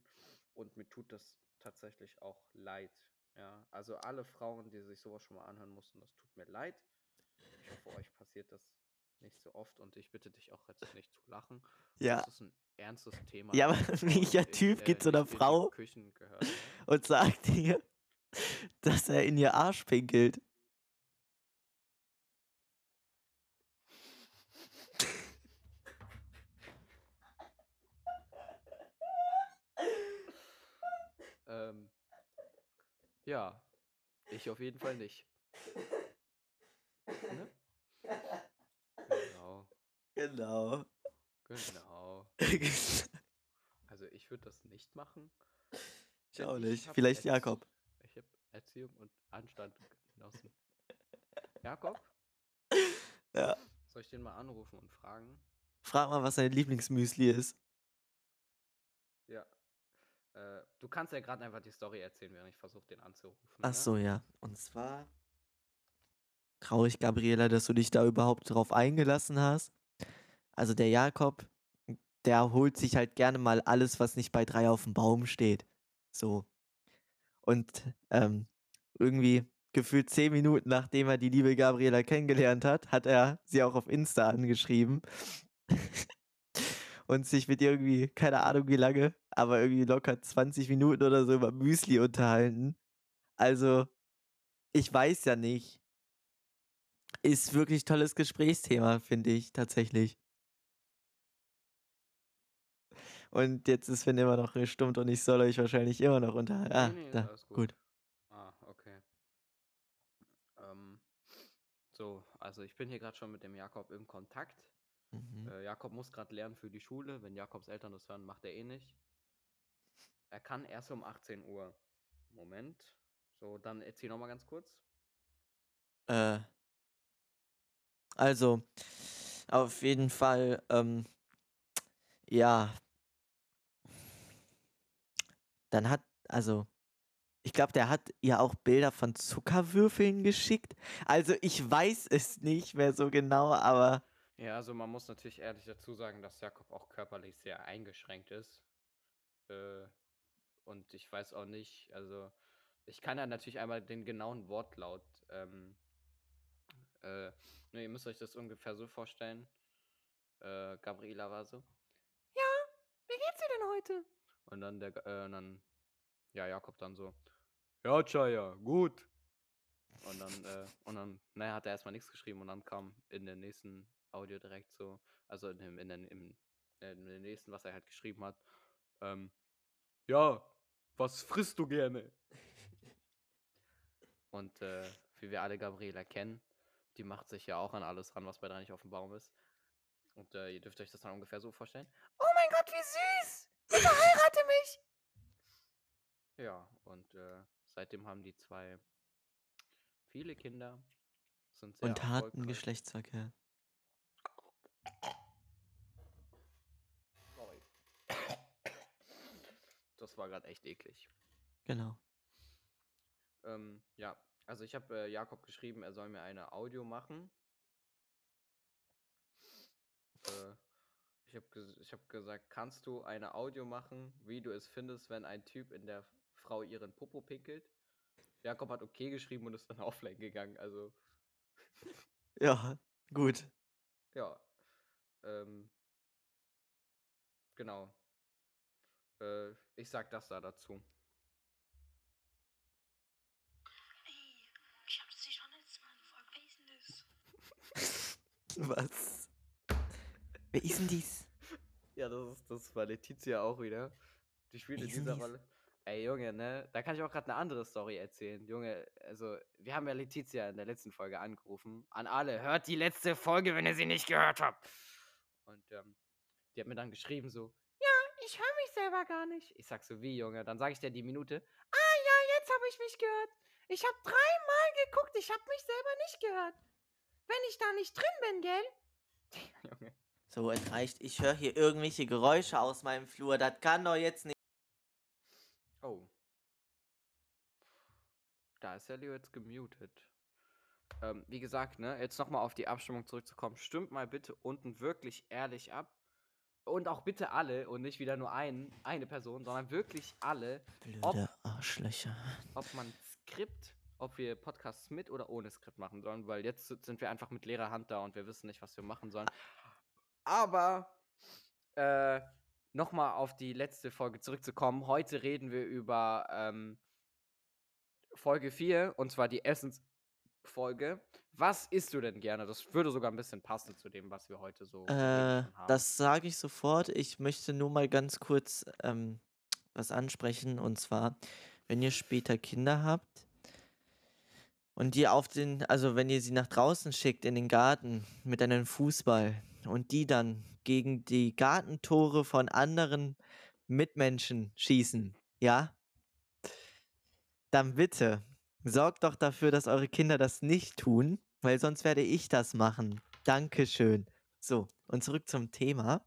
[SPEAKER 1] Und mir tut das tatsächlich auch leid. Ja, also alle Frauen, die sich sowas schon mal anhören mussten, das tut mir leid. Ich hoffe, euch passiert das nicht so oft und ich bitte dich auch jetzt nicht zu lachen.
[SPEAKER 4] Ja.
[SPEAKER 1] Das ist ein ernstes Thema.
[SPEAKER 4] Ja, aber welcher Typ geht zu einer Frau?
[SPEAKER 1] Gehört. ne?
[SPEAKER 4] Und sagt ihr, dass er in ihr Arsch pinkelt.
[SPEAKER 1] Ähm, ja, ich auf jeden Fall nicht. Ne? Genau,
[SPEAKER 4] Genau.
[SPEAKER 1] genau.
[SPEAKER 4] ich
[SPEAKER 1] Also ich würde das nicht machen. denn
[SPEAKER 4] auch
[SPEAKER 1] ich
[SPEAKER 4] nicht.
[SPEAKER 1] hab
[SPEAKER 4] Vielleicht
[SPEAKER 1] Erzie-
[SPEAKER 4] Jakob.
[SPEAKER 1] Ich habe Erziehung und Anstand genossen. Jakob?
[SPEAKER 4] Ja.
[SPEAKER 1] Soll ich den mal anrufen und fragen?
[SPEAKER 4] Frag mal, was sein Lieblingsmüsli ist.
[SPEAKER 1] Ja. Äh, du kannst ja gerade einfach die Story erzählen, während ich versuche, den anzurufen.
[SPEAKER 4] Ach
[SPEAKER 1] ne?
[SPEAKER 4] so, ja. Und zwar traurig, Gabriela, dass du dich da überhaupt drauf eingelassen hast. Also der Jakob, der holt sich halt gerne mal alles, was nicht bei drei auf dem Baum steht. So. Und ähm, irgendwie gefühlt zehn Minuten nachdem er die liebe Gabriela kennengelernt hat, hat er sie auch auf Insta angeschrieben. und sich mit irgendwie, keine Ahnung wie lange, aber irgendwie locker 20 Minuten oder so über Müsli unterhalten. Also, ich weiß ja nicht. Ist wirklich tolles Gesprächsthema, finde ich, tatsächlich. Und jetzt ist Finn immer noch gestummt und ich soll euch wahrscheinlich immer noch unterhalten. Ah,
[SPEAKER 1] Nee, nee,
[SPEAKER 4] da,
[SPEAKER 1] gut.
[SPEAKER 4] gut.
[SPEAKER 1] Ah, okay. Ähm, so, also ich bin hier gerade schon mit dem Jakob im Kontakt.
[SPEAKER 4] Mhm.
[SPEAKER 1] Äh, Jakob muss gerade lernen für die Schule. Wenn Jakobs Eltern das hören, macht er eh nicht. Er kann erst um 18 Uhr. Moment. So, dann erzähl noch mal ganz kurz.
[SPEAKER 4] Äh, also, auf jeden Fall, ähm, ja. Dann hat, also, ich glaube, der hat ihr auch Bilder von Zuckerwürfeln geschickt. Also, ich weiß es nicht mehr so genau, aber
[SPEAKER 1] Ja, also man muss natürlich ehrlich dazu sagen, dass Jakob auch körperlich sehr eingeschränkt ist. Äh, und ich weiß auch nicht, also ich kann ja natürlich einmal den genauen Wortlaut. Ähm, äh, ne, ihr müsst euch das ungefähr so vorstellen. Äh, Gabriela war so. Ja, wie geht's dir denn heute? Und dann der, äh, und dann, ja, Jakob dann so. Ja, Chaya, gut. Und dann, äh, und dann, naja, hat er erstmal nichts geschrieben und dann kam in der nächsten Audio direkt so, also in dem, in den, im, äh, in dem nächsten, was er halt geschrieben hat, ähm, ja, was frisst du gerne? Und äh, wie wir alle Gabriela kennen, die macht sich ja auch an alles ran, was bei drei nicht auf dem Baum ist. Und äh, ihr dürft euch das dann ungefähr so vorstellen. Oh mein Gott, wie süß! Bitte heirate mich! Ja, und äh, seitdem haben die zwei viele Kinder. Sind sehr
[SPEAKER 4] und harten. Geschlechtsverkehr.
[SPEAKER 1] Sorry. Das war gerade echt eklig.
[SPEAKER 4] Genau.
[SPEAKER 1] Ähm, ja, also ich habe äh, Jakob geschrieben, er soll mir eine Audio machen. Äh, ich habe ges ich hab gesagt, kannst du eine Audio machen, wie du es findest, wenn ein Typ in der Frau ihren Popo pinkelt? Jakob hat okay geschrieben und ist dann offline gegangen. Also,
[SPEAKER 4] Ja, gut.
[SPEAKER 1] ja. Ähm, genau. Äh, ich sag das da dazu.
[SPEAKER 8] Ey, ich hab das dir schon letztes Mal gefragt. Wer ist denn das?
[SPEAKER 4] Was? Wer ist denn dies?
[SPEAKER 1] Ja, das ist, das war Letizia auch wieder. Die spielt in dieser
[SPEAKER 4] dies?
[SPEAKER 1] Rolle. Ey, Junge, ne? Da kann ich auch gerade eine andere Story erzählen. Junge, also, wir haben ja Letizia in der letzten Folge angerufen. An alle, hört die letzte Folge, wenn ihr sie nicht gehört habt. Und ähm, die hat mir dann geschrieben so, ja, ich höre mich selber gar nicht. Ich sag so, wie, Junge? Dann sage ich dir die Minute. Ah, ja, jetzt habe ich mich gehört. Ich habe dreimal geguckt, ich habe mich selber nicht gehört. Wenn ich da nicht drin bin, gell? Junge.
[SPEAKER 4] So, es reicht. Ich höre hier irgendwelche Geräusche aus meinem Flur. Das kann doch jetzt nicht.
[SPEAKER 1] Oh. Da ist ja Leo jetzt gemutet. Ähm, wie gesagt, ne, jetzt nochmal auf die Abstimmung zurückzukommen. Stimmt mal bitte unten wirklich ehrlich ab. Und auch bitte alle und nicht wieder nur ein, eine Person, sondern wirklich alle, ob,
[SPEAKER 4] Blöde Arschlöcher.
[SPEAKER 1] ob man Skript, ob wir Podcasts mit oder ohne Skript machen sollen, weil jetzt sind wir einfach mit leerer Hand da und wir wissen nicht, was wir machen sollen. Aber äh, nochmal auf die letzte Folge zurückzukommen. Heute reden wir über ähm, Folge 4 und zwar die Essensfolge. Was isst du denn gerne? Das würde sogar ein bisschen passen zu dem, was wir heute so
[SPEAKER 4] Äh,
[SPEAKER 1] haben.
[SPEAKER 4] das sage ich sofort. Ich möchte nur mal ganz kurz ähm, was ansprechen. Und zwar, wenn ihr später Kinder habt und die auf den, also wenn ihr sie nach draußen schickt in den Garten mit einem Fußball und die dann gegen die Gartentore von anderen Mitmenschen schießen, ja, dann bitte sorgt doch dafür, dass eure Kinder das nicht tun, weil sonst werde ich das machen. Dankeschön. So, und zurück zum Thema.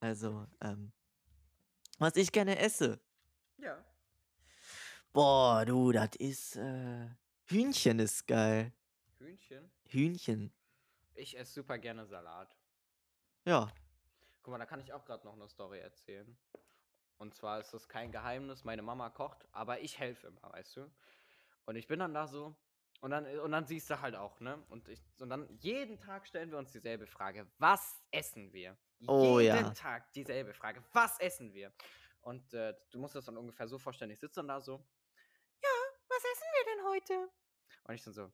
[SPEAKER 4] Also, ähm, was ich gerne esse.
[SPEAKER 1] ja.
[SPEAKER 4] Boah, du, das ist, äh, Hühnchen ist geil.
[SPEAKER 1] Hühnchen.
[SPEAKER 4] Hühnchen.
[SPEAKER 1] Ich esse super gerne Salat.
[SPEAKER 4] Ja.
[SPEAKER 1] Guck mal, da kann ich auch gerade noch eine Story erzählen. Und zwar ist das kein Geheimnis, meine Mama kocht, aber ich helfe immer, weißt du? Und ich bin dann da so Und dann, und dann siehst du halt auch, ne? Und, ich, und dann jeden Tag stellen wir uns dieselbe Frage. Was essen wir?
[SPEAKER 4] Oh,
[SPEAKER 1] jeden
[SPEAKER 4] ja.
[SPEAKER 1] Tag dieselbe Frage. Was essen wir? Und äh, du musst das dann ungefähr so vorstellen. Ich sitze dann da so. Ja, was essen wir denn heute? Und ich dann so.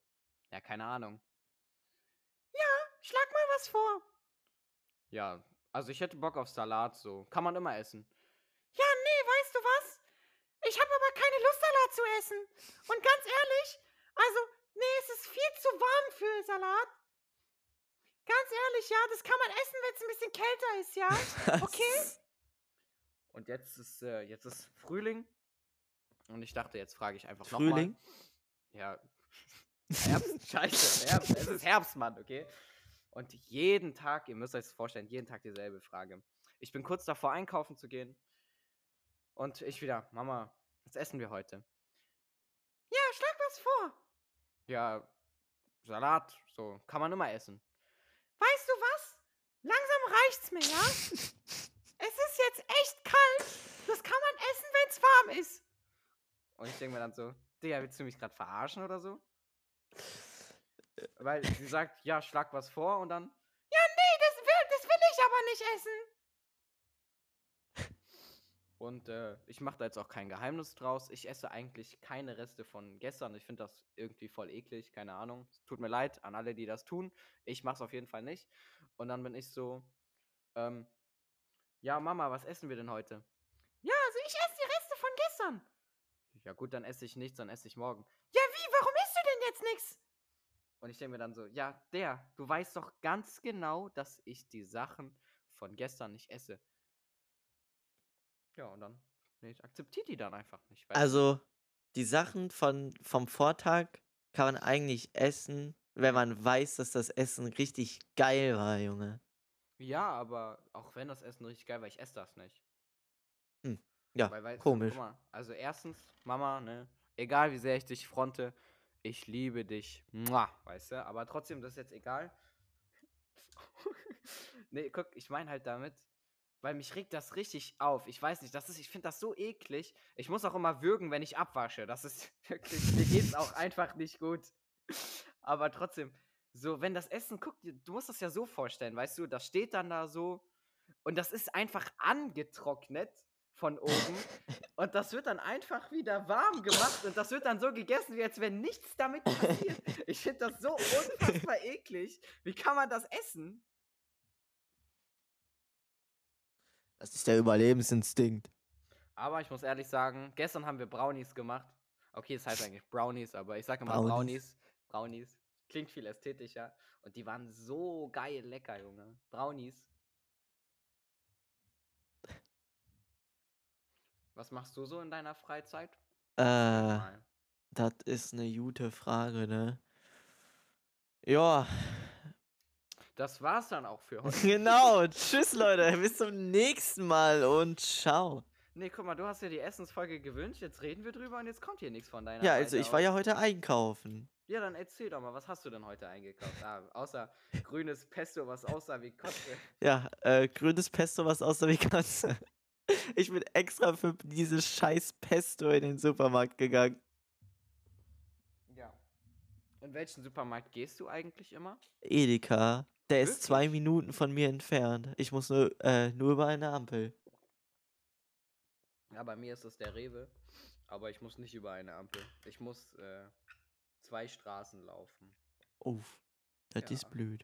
[SPEAKER 1] Ja, keine Ahnung. Ja, schlag mal was vor. Ja, also ich hätte Bock auf Salat so. Kann man immer essen. Ja, nee, weißt du was? Ich habe aber keine Lust, Salat zu essen. Und ganz ehrlich, also, nee, es ist viel zu warm für Salat. Ganz ehrlich, ja, das kann man essen, wenn es ein bisschen kälter ist, ja? Okay? Und jetzt ist, äh, jetzt ist Frühling. Und ich dachte, jetzt frage ich einfach nochmal.
[SPEAKER 4] Frühling?
[SPEAKER 1] Ja. Herbst, scheiße, Herbst. Es ist Herbst, Mann, okay? Und jeden Tag, ihr müsst euch das vorstellen, jeden Tag dieselbe Frage. Ich bin kurz davor, einkaufen zu gehen. Und ich wieder, Mama, was essen wir heute? Ja, schlag was vor. Ja, Salat, so, kann man immer essen. Weißt du was? Langsam reicht's mir, ja? es ist jetzt echt kalt. Das kann man essen, wenn's warm ist. Und ich denke mir dann so, Digga, willst du mich gerade verarschen oder so? Weil sie sagt, ja, schlag was vor und dann, ja, nee, das will, das will ich aber nicht essen. Und äh, ich mache da jetzt auch kein Geheimnis draus. Ich esse eigentlich keine Reste von gestern. Ich finde das irgendwie voll eklig, keine Ahnung. Tut mir leid an alle, die das tun. Ich mache es auf jeden Fall nicht. Und dann bin ich so, ähm, ja, Mama, was essen wir denn heute? Ja, also ich esse die Reste von gestern. Ja gut, dann esse ich nichts, dann esse ich morgen. Ja, wie? Warum isst du denn jetzt nichts? Und ich denke mir dann so, ja, der, du weißt doch ganz genau, dass ich die Sachen von gestern nicht esse. Ja, und dann, nee, ich akzeptiere die dann einfach nicht.
[SPEAKER 4] Also, die Sachen von, vom Vortag kann man eigentlich essen, wenn man weiß, dass das Essen richtig geil war, Junge.
[SPEAKER 1] Ja, aber auch wenn das Essen richtig geil war, ich esse das nicht.
[SPEAKER 4] Ja,
[SPEAKER 1] Weil, weißt
[SPEAKER 4] komisch.
[SPEAKER 1] mal, also erstens, Mama, ne, egal wie sehr ich dich fronte, ich liebe dich, Mua, weißt du, aber trotzdem, das ist jetzt egal. nee, guck, ich meine halt damit, weil mich regt das richtig auf. Ich weiß nicht, das ist, ich finde das so eklig. Ich muss auch immer würgen, wenn ich abwasche. Das ist wirklich, mir geht's auch einfach nicht gut. Aber trotzdem, so, wenn das Essen, guck, dir- du musst das ja so vorstellen, weißt du, das steht dann da so und das ist einfach angetrocknet von oben und das wird dann einfach wieder warm gemacht und das wird dann so gegessen, wie als wenn nichts damit passiert. Ich finde das so unfassbar eklig. Wie kann man das essen?
[SPEAKER 4] Das ist der Überlebensinstinkt.
[SPEAKER 1] Aber ich muss ehrlich sagen, gestern haben wir Brownies gemacht. Okay, es heißt eigentlich Brownies, aber ich sage immer
[SPEAKER 4] Brownies.
[SPEAKER 1] Brownies. Brownies. Klingt viel ästhetischer. Und die waren so geil lecker, Junge. Brownies. Was machst du so in deiner Freizeit?
[SPEAKER 4] Äh, das ist eine gute Frage, ne? Ja,
[SPEAKER 1] Das war's dann auch für heute.
[SPEAKER 4] genau. Tschüss, Leute. Bis zum nächsten Mal und ciao.
[SPEAKER 1] Nee, guck mal, du hast dir die Essensfolge gewünscht, jetzt reden wir drüber und jetzt kommt hier nichts von deiner
[SPEAKER 4] Ja, also
[SPEAKER 1] Seite
[SPEAKER 4] ich war
[SPEAKER 1] aus.
[SPEAKER 4] ja heute einkaufen.
[SPEAKER 1] Ja, dann erzähl doch mal, was hast du denn heute eingekauft? Ah, außer grünes Pesto, was aussah wie Kotze.
[SPEAKER 4] Ja, äh, grünes Pesto, was aussah wie Katze. Ich bin extra für dieses scheiß Pesto in den Supermarkt gegangen.
[SPEAKER 1] Ja. In welchen Supermarkt gehst du eigentlich immer?
[SPEAKER 4] Edeka. Der ist zwei Minuten von mir entfernt. Ich muss nur, äh, nur über eine Ampel.
[SPEAKER 1] Ja, bei mir ist es der Rewe, aber ich muss nicht über eine Ampel. Ich muss äh, zwei Straßen laufen.
[SPEAKER 4] Uff, das
[SPEAKER 1] Ja.
[SPEAKER 4] ist blöd.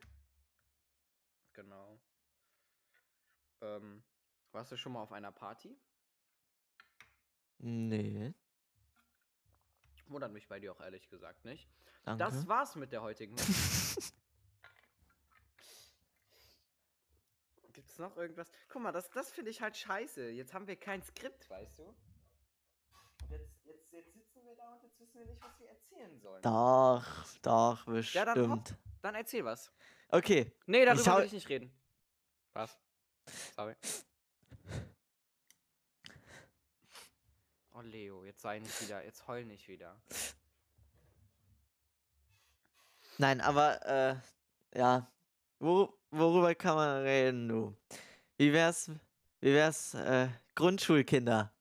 [SPEAKER 1] Genau. Ähm, warst du schon mal auf einer Party?
[SPEAKER 4] Nee,
[SPEAKER 1] Wundert mich bei dir auch ehrlich gesagt nicht.
[SPEAKER 4] danke.
[SPEAKER 1] Das war's mit der heutigen. Gibt's noch irgendwas? Guck mal, das, das finde ich halt scheiße. Jetzt haben wir kein Skript, weißt du? Jetzt, jetzt, jetzt sitzen wir da und jetzt wissen wir nicht, was wir erzählen sollen.
[SPEAKER 4] Doch, doch,
[SPEAKER 1] Ja, dann hopp.
[SPEAKER 4] bestimmt.
[SPEAKER 1] Dann erzähl was.
[SPEAKER 4] Okay,
[SPEAKER 1] Nee, darüber
[SPEAKER 4] hau-
[SPEAKER 1] will ich nicht reden. Was? Sorry. Oh, Leo, jetzt sei nicht wieder, jetzt heul nicht wieder.
[SPEAKER 4] nein, aber, äh, ja, Wor worüber kann man reden, du? Wie wär's, wie wär's, äh, Grundschulkinder?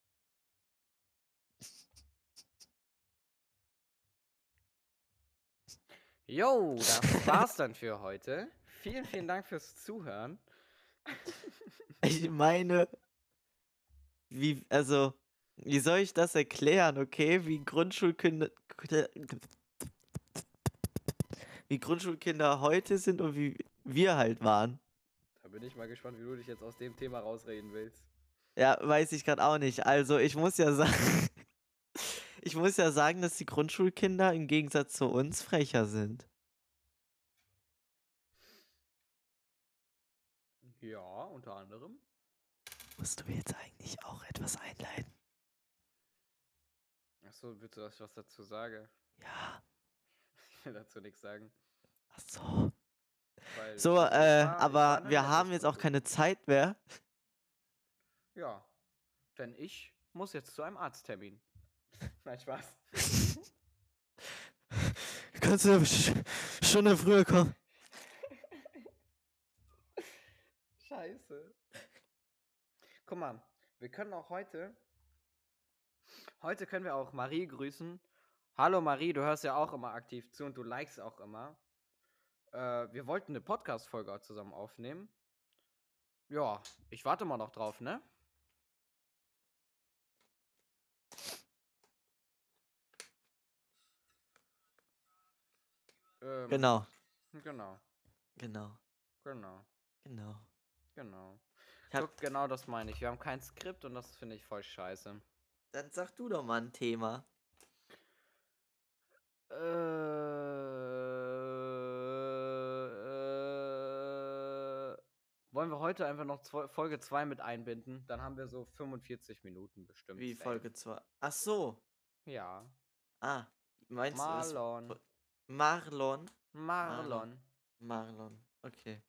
[SPEAKER 1] Jo, das war's dann für heute. Vielen, vielen Dank fürs Zuhören.
[SPEAKER 4] Ich meine, wie, also, wie soll ich das erklären, okay? Wie Grundschulkinder, wie Grundschulkinder heute sind und wie wir halt waren.
[SPEAKER 1] Da bin ich mal gespannt, wie du dich jetzt aus dem Thema rausreden willst.
[SPEAKER 4] Ja, weiß ich gerade auch nicht. Also, ich muss ja sagen, ich muss ja sagen, dass die Grundschulkinder im Gegensatz zu uns frecher sind.
[SPEAKER 1] Ja, unter anderem.
[SPEAKER 4] Musst du mir jetzt eigentlich auch etwas einleiten?
[SPEAKER 1] Achso, willst du, dass ich was dazu sage?
[SPEAKER 4] Ja.
[SPEAKER 1] Ich will dazu nichts sagen.
[SPEAKER 4] Ach so.
[SPEAKER 1] Weil
[SPEAKER 4] So, äh,
[SPEAKER 1] war-
[SPEAKER 4] aber wir haben jetzt auch keine Zeit mehr.
[SPEAKER 1] Ja. Denn ich muss jetzt zu einem Arzttermin. Nein, Spaß.
[SPEAKER 4] Kannst du eine Stunde früher kommen?
[SPEAKER 1] Scheiße. Guck mal, wir können auch heute. Heute können wir auch Marie grüßen. Hallo Marie, du hörst ja auch immer aktiv zu und du likest auch immer. Äh, wir wollten eine Podcast-Folge zusammen aufnehmen. Ja, ich warte mal noch drauf, ne? Ähm,
[SPEAKER 4] Genau,
[SPEAKER 1] Genau,
[SPEAKER 4] genau,
[SPEAKER 1] genau,
[SPEAKER 4] genau.
[SPEAKER 1] genau. Guck, genau das meine ich. Wir haben kein Skript und das finde ich voll scheiße.
[SPEAKER 4] dann sag du doch mal ein Thema.
[SPEAKER 1] Äh, wollen wir heute einfach noch Folge 2 mit einbinden? Dann haben wir so 45 Minuten bestimmt.
[SPEAKER 4] Wie. Folge 2? Ach so.
[SPEAKER 1] Ja.
[SPEAKER 4] Ah, meinst du es?
[SPEAKER 1] Marlon.
[SPEAKER 4] Marlon?
[SPEAKER 1] Marlon.
[SPEAKER 4] Marlon, okay.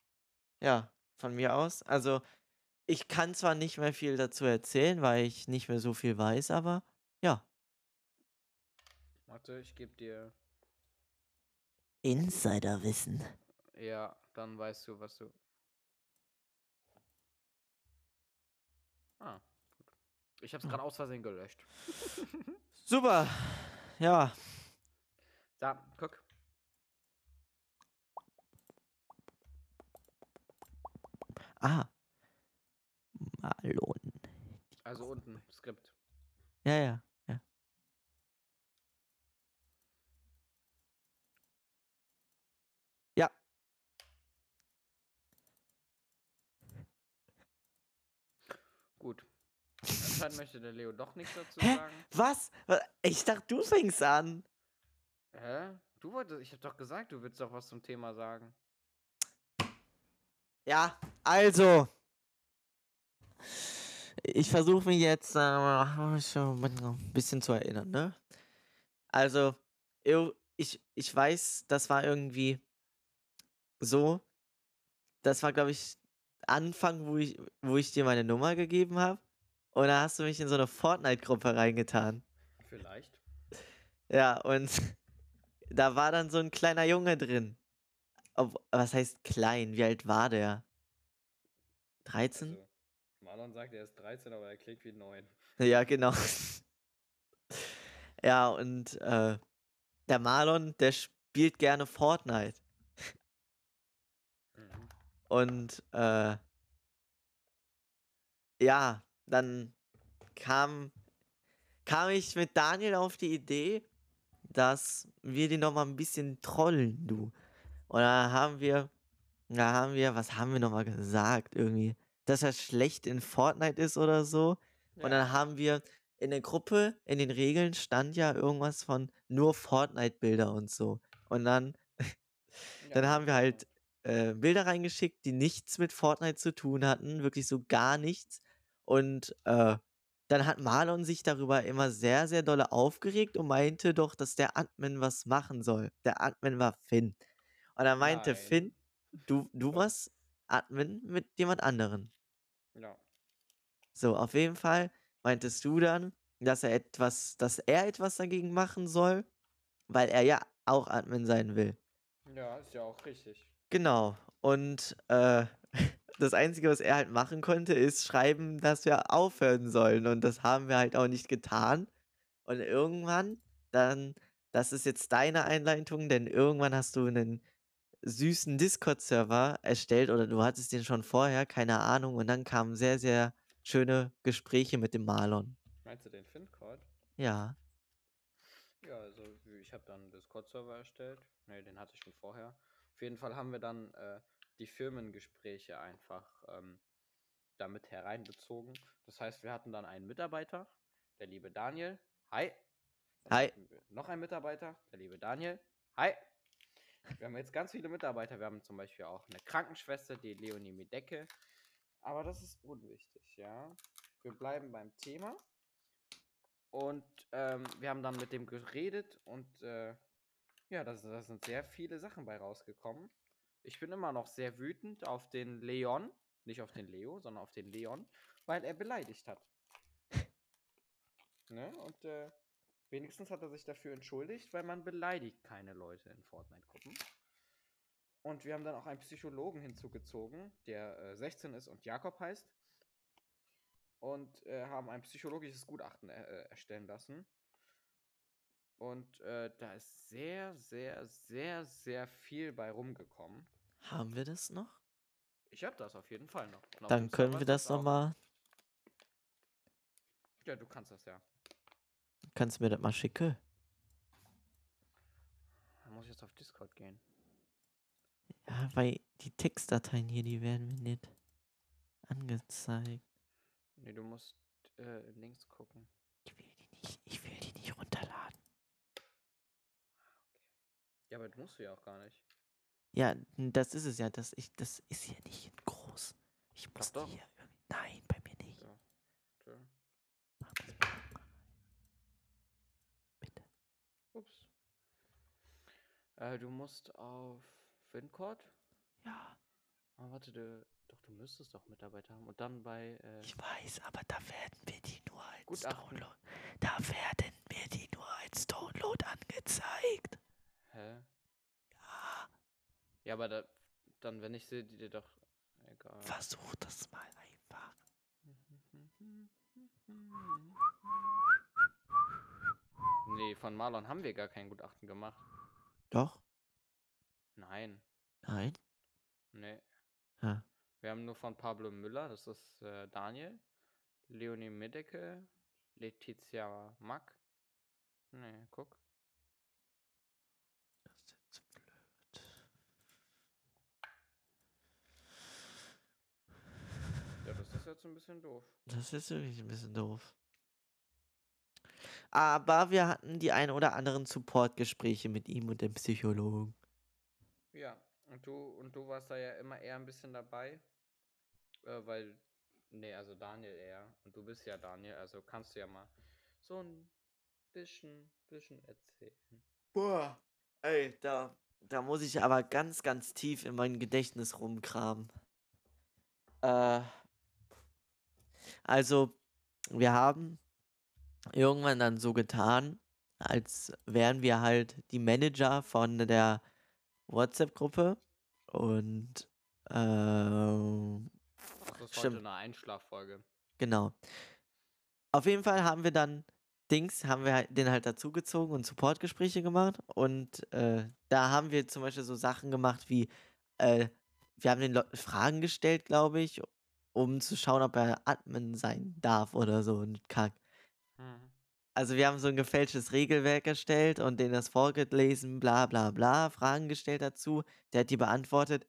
[SPEAKER 4] Ja, von mir aus. Also, ich kann zwar nicht mehr viel dazu erzählen, weil ich nicht mehr so viel weiß, aber ja.
[SPEAKER 1] Warte, ich gebe dir.
[SPEAKER 4] Insiderwissen.
[SPEAKER 1] Ja, dann weißt du, was du. Ah, gut. Ich hab's gerade aus Versehen gelöscht.
[SPEAKER 4] Super. Ja.
[SPEAKER 1] Da, guck.
[SPEAKER 4] Ah. Marlon.
[SPEAKER 1] Also unten, Skript.
[SPEAKER 4] Ja. Ja.
[SPEAKER 1] Gut. Anscheinend möchte der Leo doch nichts dazu
[SPEAKER 4] Hä?
[SPEAKER 1] sagen.
[SPEAKER 4] Was? Was? Ich dachte, du fängst an.
[SPEAKER 1] Hä? Du wolltest, ich hab doch gesagt, du willst doch was zum Thema sagen.
[SPEAKER 4] Ja, also. Ich versuche mich jetzt äh, ein bisschen zu erinnern, ne? Also, ich, ich weiß, das war irgendwie so. Das war, glaube ich, Anfang, wo ich, wo ich dir meine Nummer gegeben habe. Und da hast du mich in so eine Fortnite-Gruppe reingetan.
[SPEAKER 1] Vielleicht.
[SPEAKER 4] Ja, und da war dann so ein kleiner Junge drin. Ob, was heißt klein? Wie alt war der? 13?
[SPEAKER 1] Also, Marlon sagt, er ist 13, aber er klingt wie 9.
[SPEAKER 4] Ja, genau. ja, und äh, der Marlon, der spielt gerne Fortnite.
[SPEAKER 1] Mhm.
[SPEAKER 4] Und äh, ja, dann kam, kam ich mit Daniel auf die Idee, dass wir den noch mal ein bisschen trollen, du. Und da haben wir, da haben wir, was haben wir noch mal gesagt irgendwie, dass er schlecht in Fortnite ist oder so. Und dann haben wir in der Gruppe, in den Regeln stand ja irgendwas von nur Fortnite-Bilder und so. Und dann, dann haben wir halt äh, Bilder reingeschickt, die nichts mit Fortnite zu tun hatten, wirklich so gar nichts. Und äh, dann hat Marlon sich darüber immer sehr, sehr dolle aufgeregt und meinte doch, dass der Admin was machen soll. Der Admin war Finn. Und dann meinte
[SPEAKER 1] Nein.
[SPEAKER 4] Finn, du, du warst Admin mit jemand anderen.
[SPEAKER 1] Ja.
[SPEAKER 4] So, auf jeden Fall meintest du dann, dass er etwas, dass er etwas dagegen machen soll, weil er ja auch Admin sein will.
[SPEAKER 1] Ja, ist ja auch richtig.
[SPEAKER 4] Genau. Und äh, das Einzige, was er halt machen konnte, ist schreiben, dass wir aufhören sollen. Und das haben wir halt auch nicht getan. Und irgendwann, dann, das ist jetzt deine Einleitung, denn irgendwann hast du einen süßen Discord-Server erstellt oder du hattest den schon vorher, keine Ahnung, und dann kamen sehr, sehr schöne Gespräche mit dem Marlon.
[SPEAKER 1] Meinst du den FinCode?
[SPEAKER 4] Ja.
[SPEAKER 1] Ja, also ich habe dann einen Discord-Server erstellt. Ne, den hatte ich schon vorher. Auf jeden Fall haben wir dann äh, die Firmengespräche einfach ähm, damit hereinbezogen. Das heißt, wir hatten dann einen Mitarbeiter, der liebe Daniel. Hi. Dann
[SPEAKER 4] Hi.
[SPEAKER 1] Noch ein Mitarbeiter, der liebe Daniel. Hi. Wir haben jetzt ganz viele Mitarbeiter. Wir haben zum Beispiel auch eine Krankenschwester, die Leonie Medecke. Aber das ist unwichtig, ja. Wir bleiben beim Thema. Und ähm, wir haben dann mit dem geredet und äh, ja, da sind sehr viele Sachen bei rausgekommen. Ich bin immer noch sehr wütend auf den Leon, nicht auf den Leo, sondern auf den Leon, weil er beleidigt hat. Ne? Und äh, wenigstens hat er sich dafür entschuldigt, weil man beleidigt keine Leute in Fortnite-Gruppen. Und wir haben dann auch einen Psychologen hinzugezogen, der äh, 16 ist und Jakob heißt. Und äh, haben ein psychologisches Gutachten äh, erstellen lassen. Und äh, da ist sehr, sehr, sehr, sehr viel bei rumgekommen.
[SPEAKER 4] Haben wir das noch?
[SPEAKER 1] Ich habe das auf jeden Fall noch. Auf
[SPEAKER 4] Dann können wir das nochmal.
[SPEAKER 1] Ja, du kannst das ja.
[SPEAKER 4] Kannst du mir das mal schicken?
[SPEAKER 1] Dann muss ich jetzt auf Discord gehen.
[SPEAKER 4] Ja, weil die Textdateien hier, die werden mir nicht angezeigt.
[SPEAKER 1] Nee, du musst äh, links gucken.
[SPEAKER 4] Ich will die nicht, ich will die nicht runterladen.
[SPEAKER 1] Ja, aber das musst du ja auch gar nicht.
[SPEAKER 4] Ja, das ist es ja. Das, ich, das ist hier nicht groß. Ich muss hier irgendwie. Nein, bei mir nicht. Mach das mal. Bitte.
[SPEAKER 1] Ups. Äh, du musst auf FinCord.
[SPEAKER 4] Ja,
[SPEAKER 1] Ah, warte, du, doch, du müsstest doch Mitarbeiter haben. Und dann bei. Äh,
[SPEAKER 4] ich weiß, aber da werden mir die nur als
[SPEAKER 1] Gutachten.
[SPEAKER 4] Download. Da werden mir die nur als Download angezeigt.
[SPEAKER 1] hä?
[SPEAKER 4] Ja,
[SPEAKER 1] aber da, dann, wenn ich sehe, die dir doch. Egal.
[SPEAKER 4] versuch das mal einfach.
[SPEAKER 1] Nee, von Marlon haben wir gar kein Gutachten gemacht.
[SPEAKER 4] Doch?
[SPEAKER 1] Nein.
[SPEAKER 4] Nein?
[SPEAKER 1] Nee.
[SPEAKER 4] Ja.
[SPEAKER 1] Wir haben nur von Pablo Müller, das ist äh, Daniel, Leonie Medecke, Letizia Mack. Nee, guck.
[SPEAKER 4] Das ist jetzt blöd.
[SPEAKER 1] Ja, das ist jetzt ein bisschen doof.
[SPEAKER 4] Das ist wirklich ein bisschen doof. Aber wir hatten die ein oder anderen Supportgespräche mit ihm und dem Psychologen.
[SPEAKER 1] Ja, und du, und du warst da ja immer eher ein bisschen dabei. Äh, weil, nee, also Daniel eher. Und du bist ja Daniel, also kannst du ja mal so ein bisschen, bisschen erzählen.
[SPEAKER 4] Boah, ey, da, da muss ich aber ganz, ganz tief in mein Gedächtnis rumkramen. Äh, also, wir haben irgendwann dann so getan, als wären wir halt die Manager von der WhatsApp-Gruppe und ähm,
[SPEAKER 1] Das ist
[SPEAKER 4] Stimmt.
[SPEAKER 1] heute eine Einschlaffolge.
[SPEAKER 4] Genau. Auf jeden Fall haben wir dann Dings, haben wir halt- den halt dazugezogen und Supportgespräche gemacht. Und äh, da haben wir zum Beispiel so Sachen gemacht wie, äh, wir haben den Leuten Fragen gestellt, glaube ich, um zu schauen, ob er Admin sein darf oder so ein Kack.
[SPEAKER 1] Mhm.
[SPEAKER 4] Also wir haben so ein gefälschtes Regelwerk erstellt und denen das vorgelesen, bla bla bla, Fragen gestellt dazu. Der hat die beantwortet.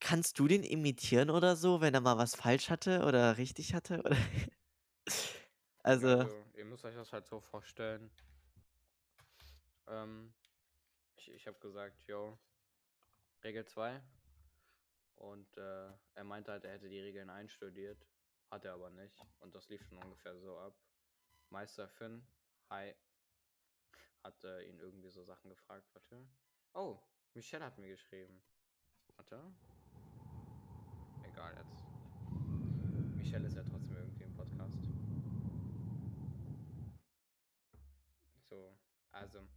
[SPEAKER 4] Kannst du den imitieren oder so, wenn er mal was falsch hatte oder richtig hatte? Oder? Also,
[SPEAKER 1] Also, ihr müsst euch das halt so vorstellen. Ähm, ich ich habe gesagt, yo, Regel 2. Und äh, er meinte halt, er hätte die Regeln einstudiert. Hat er aber nicht. Und das lief schon ungefähr so ab. Meister Finn, hi. Hat äh, ihn irgendwie so Sachen gefragt. Warte. Oh, Michelle hat mir geschrieben. Warte. Egal jetzt. Michelle ist ja trotzdem irgendwie im Podcast. So, also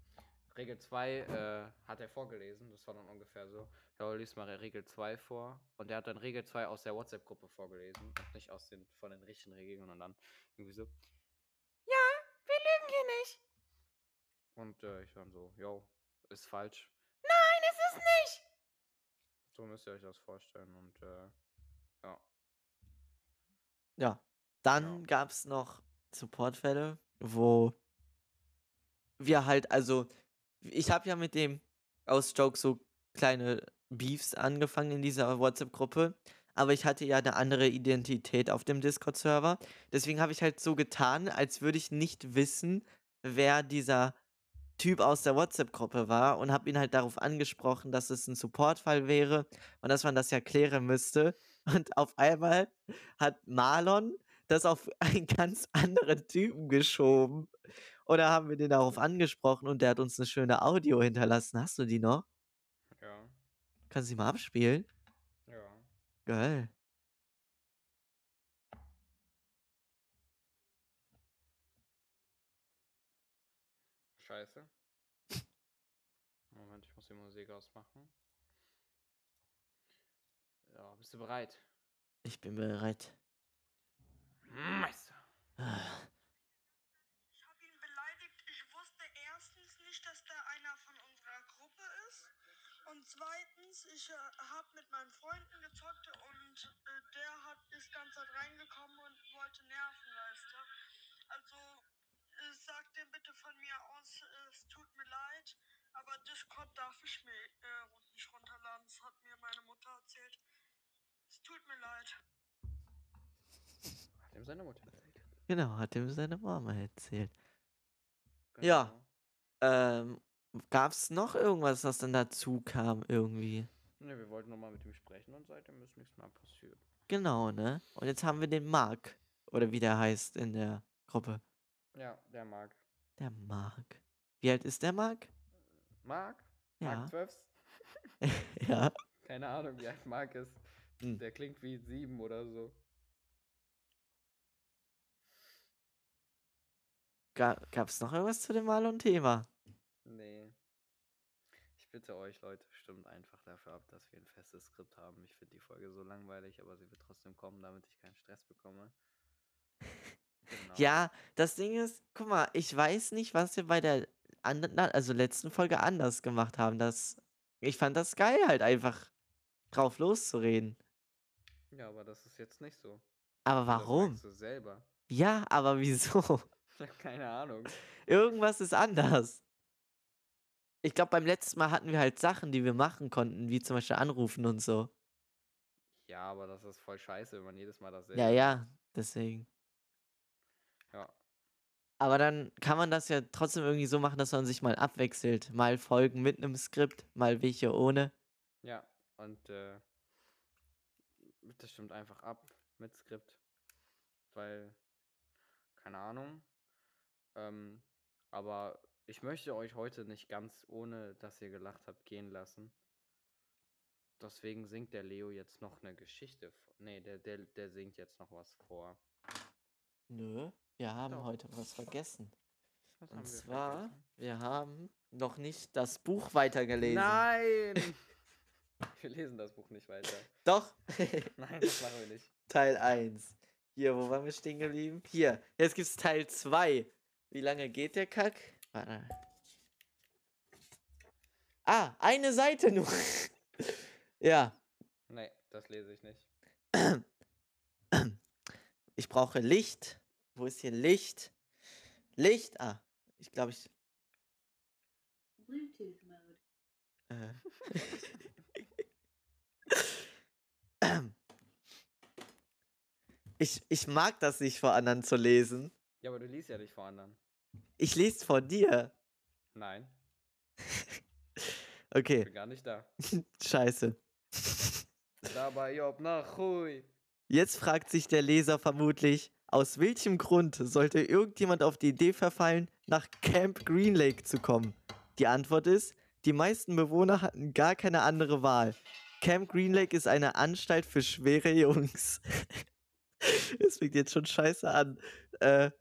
[SPEAKER 1] Regel 2 äh, hat er vorgelesen, das war dann ungefähr so. Ja, lies mal Regel 2 vor. Und er hat dann Regel 2 aus der WhatsApp-Gruppe vorgelesen und nicht aus den von den richtigen Regeln und dann irgendwie so. Ja, wir lügen hier nicht. Und äh, ich dann so, yo, ist falsch. Nein, ist es nicht! So müsst ihr euch das vorstellen. Und äh, ja.
[SPEAKER 4] Ja. Dann
[SPEAKER 1] Ja.
[SPEAKER 4] gab's noch Supportfälle, wo wir halt, also, ich habe ja mit dem aus Joke so kleine Beefs angefangen in dieser WhatsApp-Gruppe, aber ich hatte ja eine andere Identität auf dem Discord-Server. Deswegen habe ich halt so getan, als würde ich nicht wissen, wer dieser Typ aus der WhatsApp-Gruppe war und habe ihn halt darauf angesprochen, dass es ein Supportfall wäre und dass man das ja klären müsste. Und auf einmal hat Marlon das auf einen ganz anderen Typen geschoben. Oder haben wir den darauf angesprochen und der hat uns eine schöne Audio hinterlassen. Hast du die noch?
[SPEAKER 1] Ja.
[SPEAKER 4] Kannst du die mal abspielen?
[SPEAKER 1] Ja.
[SPEAKER 4] Geil.
[SPEAKER 1] Scheiße. Moment, ich muss die Musik ausmachen. Ja, bist du bereit?
[SPEAKER 4] Ich bin bereit.
[SPEAKER 1] Meister.
[SPEAKER 4] Ah,
[SPEAKER 8] Ich habe ihn beleidigt. Ich wusste erstens nicht, dass der einer von unserer Gruppe ist. Und zweitens, ich äh, habe mit meinen Freunden gezockt und äh, der hat ist ganz Zeit reingekommen und wollte nerven, weißt du. Also äh, sag dem bitte von mir aus, äh, es tut mir leid, aber Discord darf ich mir äh, nicht runterladen. Das hat mir meine Mutter erzählt. Es tut mir leid.
[SPEAKER 1] Hat ihm seine Mutter erzählt.
[SPEAKER 4] genau, hat ihm seine Mama erzählt.
[SPEAKER 1] Genau.
[SPEAKER 4] Ja. Ähm, gab's noch irgendwas, was dann dazu kam irgendwie?
[SPEAKER 1] Ne, wir wollten nochmal mit ihm sprechen und seitdem ist nichts mehr passiert.
[SPEAKER 4] Genau, ne? Und jetzt haben wir den Mark. Oder wie der heißt in der Gruppe.
[SPEAKER 1] Ja, der Marc.
[SPEAKER 4] Der Mark. Wie alt ist der Mark?
[SPEAKER 1] Marc?
[SPEAKER 4] Ja.
[SPEAKER 1] Marc 12?
[SPEAKER 4] ja.
[SPEAKER 1] Keine Ahnung, wie alt Marc ist.
[SPEAKER 4] Hm.
[SPEAKER 1] Der klingt wie sieben oder so.
[SPEAKER 4] Ga gab's noch irgendwas zu dem Marlon-Thema?
[SPEAKER 1] Nee. Ich bitte euch, Leute, stimmt einfach dafür ab, dass wir ein festes Skript haben. Ich finde die Folge so langweilig, aber sie wird trotzdem kommen, damit ich keinen Stress bekomme. Genau.
[SPEAKER 4] Ja, das Ding ist, guck mal, ich weiß nicht, was wir bei der anderen, also letzten Folge anders gemacht haben. Das, ich fand das geil, halt einfach drauf loszureden.
[SPEAKER 1] Ja, aber das ist jetzt nicht so.
[SPEAKER 4] Aber
[SPEAKER 1] Das
[SPEAKER 4] warum?
[SPEAKER 1] merkst du selber.
[SPEAKER 4] Ja, aber wieso?
[SPEAKER 1] Keine Ahnung.
[SPEAKER 4] Irgendwas ist anders. Ich glaube, beim letzten Mal hatten wir halt Sachen, die wir machen konnten, wie zum Beispiel anrufen und so.
[SPEAKER 1] Ja, aber das ist voll scheiße, wenn man jedes Mal dasselbe.
[SPEAKER 4] Ja, ja, deswegen.
[SPEAKER 1] Ja.
[SPEAKER 4] Aber dann kann man das ja trotzdem irgendwie so machen, dass man sich mal abwechselt. Mal Folgen mit einem Skript, mal welche ohne.
[SPEAKER 1] Ja, und äh, das stimmt einfach ab mit Skript. Weil, keine Ahnung. Ähm, aber ich möchte euch heute nicht ganz ohne, dass ihr gelacht habt, gehen lassen. Deswegen singt der Leo jetzt noch eine Geschichte. vor- Nee, der, der, der singt jetzt noch was vor.
[SPEAKER 4] Nö, wir haben
[SPEAKER 1] Doch.
[SPEAKER 4] heute was vergessen.
[SPEAKER 1] Was
[SPEAKER 4] Und
[SPEAKER 1] wir
[SPEAKER 4] zwar,
[SPEAKER 1] vergessen?
[SPEAKER 4] wir haben noch nicht das Buch weitergelesen.
[SPEAKER 1] Nein! wir lesen das Buch nicht weiter.
[SPEAKER 4] Doch,
[SPEAKER 1] Nein, das machen wir nicht.
[SPEAKER 4] Teil 1. Hier, wo waren wir stehen geblieben? Hier, jetzt gibt's Teil 2. Wie lange geht der Kack? Warte. Ah, eine Seite nur. ja,
[SPEAKER 1] Nee, das lese ich nicht.
[SPEAKER 4] ich brauche Licht. Wo ist hier Licht? Licht. Ah, ich glaube, ich.
[SPEAKER 2] Bluetooth Mode.
[SPEAKER 4] Äh. ich, ich mag das nicht vor anderen zu lesen.
[SPEAKER 1] Ja, aber du liest ja nicht vor anderen.
[SPEAKER 4] Ich lese vor dir.
[SPEAKER 1] Nein, ich
[SPEAKER 4] Okay,
[SPEAKER 1] bin gar nicht da.
[SPEAKER 4] scheiße.
[SPEAKER 1] Dabei, Job, nach Hui.
[SPEAKER 4] Jetzt fragt sich der Leser vermutlich, aus welchem Grund sollte irgendjemand auf die Idee verfallen, nach Camp Green Lake zu kommen? Die Antwort ist, die meisten Bewohner hatten gar keine andere Wahl. Camp Green Lake ist eine Anstalt für schwere Jungs. Es fängt jetzt schon scheiße an. Äh,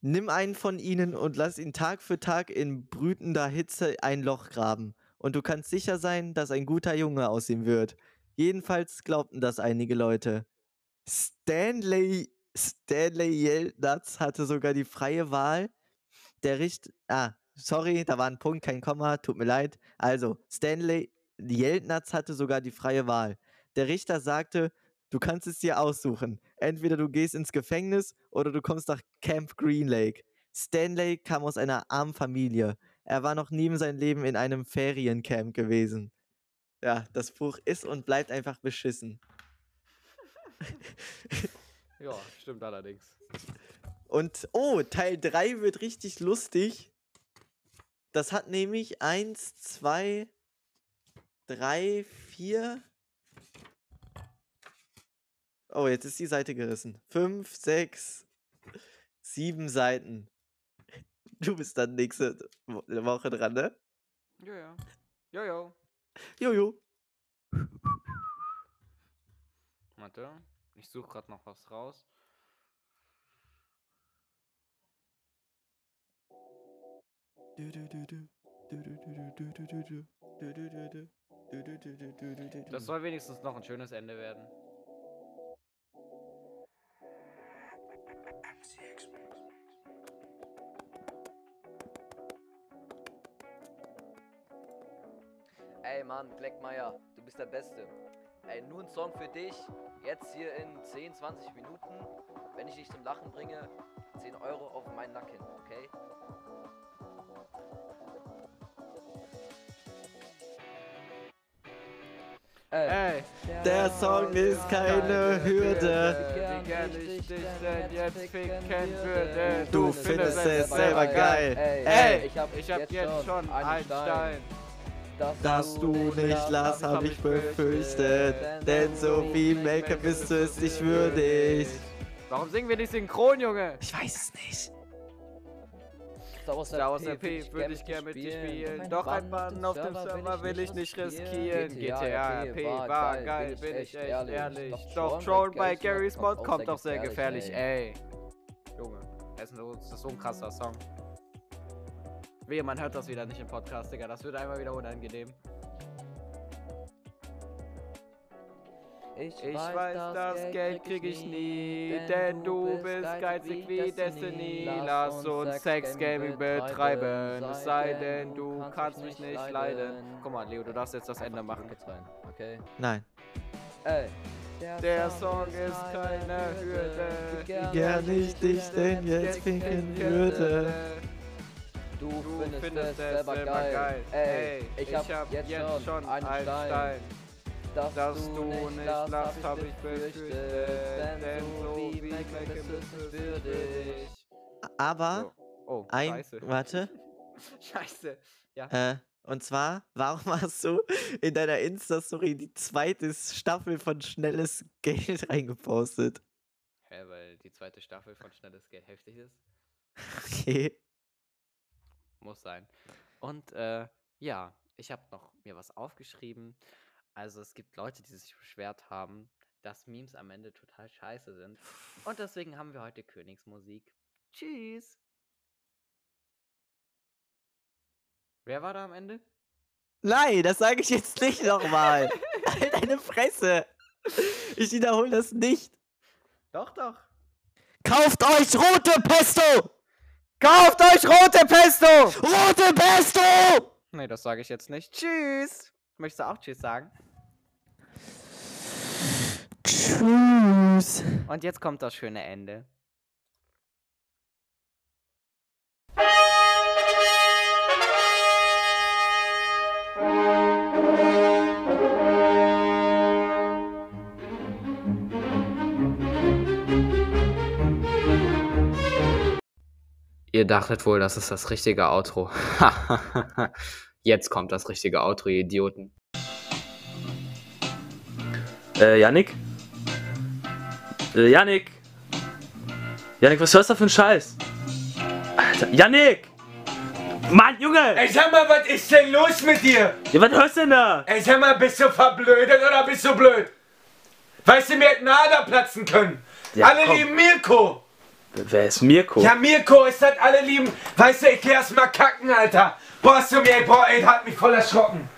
[SPEAKER 4] nimm einen von ihnen und lass ihn Tag für Tag in brütender Hitze ein Loch graben. Und du kannst sicher sein, dass ein guter Junge aus ihm wird. Jedenfalls glaubten das einige Leute. Stanley, Stanley Yelnats hatte sogar die freie Wahl. Der Richt, ah, sorry, da war ein Punkt, kein Komma, tut mir leid. Also, Stanley Jeltnatz hatte sogar die freie Wahl. Der Richter sagte, du kannst es dir aussuchen. Entweder du gehst ins Gefängnis oder du kommst nach Camp Green Lake. Stanley kam aus einer armen Familie. Er war noch nie in seinem Leben in einem Feriencamp gewesen. Ja, das Buch ist und bleibt einfach beschissen.
[SPEAKER 1] Ja, stimmt allerdings.
[SPEAKER 4] Und oh, Teil 3 wird richtig lustig. Das hat nämlich 1, 2, 3, 4. Oh, jetzt ist die Seite gerissen. 5, 6, 7 Seiten. Du bist dann nächste Wo- Woche dran, ne?
[SPEAKER 1] Ja, ja. Jojo.
[SPEAKER 4] Jojo.
[SPEAKER 1] Warte. Ich suche gerade noch was raus. Das soll wenigstens noch ein schönes Ende werden.
[SPEAKER 9] Mann, Gleckmeier, du bist der Beste. Ey, nur ein Song für dich. Jetzt hier in 10, 20 Minuten. Wenn ich dich zum Lachen bringe, 10 Euro auf meinen Nacken, okay?
[SPEAKER 1] Ey,
[SPEAKER 4] Der Song ist keine Hürde.
[SPEAKER 1] wie gern ich dich denn jetzt ficken würde.
[SPEAKER 4] Du findest es selber geil.
[SPEAKER 1] Ey,
[SPEAKER 9] ich hab,
[SPEAKER 1] ich hab jetzt schon einen Stein.
[SPEAKER 4] Dass du nicht lachst, hab ich befürchtet. Denn so wie Maker bist du es nicht würdig.
[SPEAKER 1] Warum singen wir nicht synchron, Junge?
[SPEAKER 4] Ich weiß es nicht.
[SPEAKER 9] Star Wars
[SPEAKER 1] Star Wars
[SPEAKER 9] RP
[SPEAKER 1] würde ich gerne mit dir spielen. Doch ein Bann auf dem Server will ich nicht riskieren.
[SPEAKER 9] GTA
[SPEAKER 1] RP war geil, bin ich echt ehrlich. Doch Troll bei Gary's Mod kommt doch sehr gefährlich, ey. Junge, das ist so- das ist so ein krasser Song. Wehe, man hört das wieder nicht im Podcast, Digga. Das wird einmal wieder unangenehm.
[SPEAKER 9] Ich,
[SPEAKER 1] Ich weiß, das Geld krieg ich nie, denn du bist geizig wie Destiny. Lass uns Sex-Gaming betreiben, es sei denn, du kannst mich nicht leiden. Guck mal, Leo, du darfst jetzt das Ende machen.
[SPEAKER 9] Okay?
[SPEAKER 4] Nein.
[SPEAKER 9] Ey.
[SPEAKER 1] Der Song ist keine Hürde.
[SPEAKER 4] Wie gern ich dich denn jetzt ficken würde.
[SPEAKER 9] Du,
[SPEAKER 1] Du
[SPEAKER 9] findest,
[SPEAKER 1] findest
[SPEAKER 9] es selber geil. Ey, ich hab, jetzt, schon einen Stein. Dass,
[SPEAKER 1] Dass du nicht lachst, hab ich befürchtet, denn so wie Mac bist du es würdig.
[SPEAKER 4] Aber
[SPEAKER 1] So. Oh,
[SPEAKER 4] ein.
[SPEAKER 1] scheiße.
[SPEAKER 4] Warte.
[SPEAKER 1] Scheiße. Ja.
[SPEAKER 4] Äh, und zwar, warum hast du in deiner Insta-Story die zweite Staffel von Schnelles Geld reingepostet?
[SPEAKER 1] Hä, weil die zweite Staffel von Schnelles Geld heftig ist?
[SPEAKER 4] Okay.
[SPEAKER 1] Muss sein. Und äh, ja, ich habe noch mir was aufgeschrieben. Also es gibt Leute, die sich beschwert haben, dass Memes am Ende total scheiße sind. Und deswegen haben wir heute Königsmusik. Tschüss. Wer war da am Ende?
[SPEAKER 4] Nein, das sage ich jetzt nicht nochmal. halt deine Fresse. Ich wiederhole das nicht.
[SPEAKER 1] Doch, doch.
[SPEAKER 4] Kauft euch rote Pesto!
[SPEAKER 1] Kauft euch rote Pesto!
[SPEAKER 4] Rote Pesto!
[SPEAKER 1] Nee, das sage ich jetzt nicht. Tschüss. Möchtest du auch Tschüss sagen?
[SPEAKER 4] Tschüss.
[SPEAKER 1] Und jetzt kommt das schöne Ende. Ihr dachtet wohl, das ist das richtige Outro. Jetzt kommt das richtige Outro, ihr Idioten.
[SPEAKER 10] Äh, Yannick? Äh, Yannick? Yannick, was hörst du da für ein Scheiß? Alter, Yannick! Mann, Junge!
[SPEAKER 11] Ey, sag mal, was ist denn los mit dir?
[SPEAKER 10] Ja, was hörst du denn da?
[SPEAKER 11] Ey, sag mal, bist du verblödet oder bist du blöd? Weißt du, mir hätten Ader platzen können.
[SPEAKER 10] Ja,
[SPEAKER 11] alle
[SPEAKER 10] komm.
[SPEAKER 11] lieben Mirko.
[SPEAKER 10] Wer ist Mirko?
[SPEAKER 11] Ja, Mirko ist das alle lieben. Weißt du, ich geh erst mal kacken, Alter. Boah, hast du mir, boah, ey, hat mich voll erschrocken.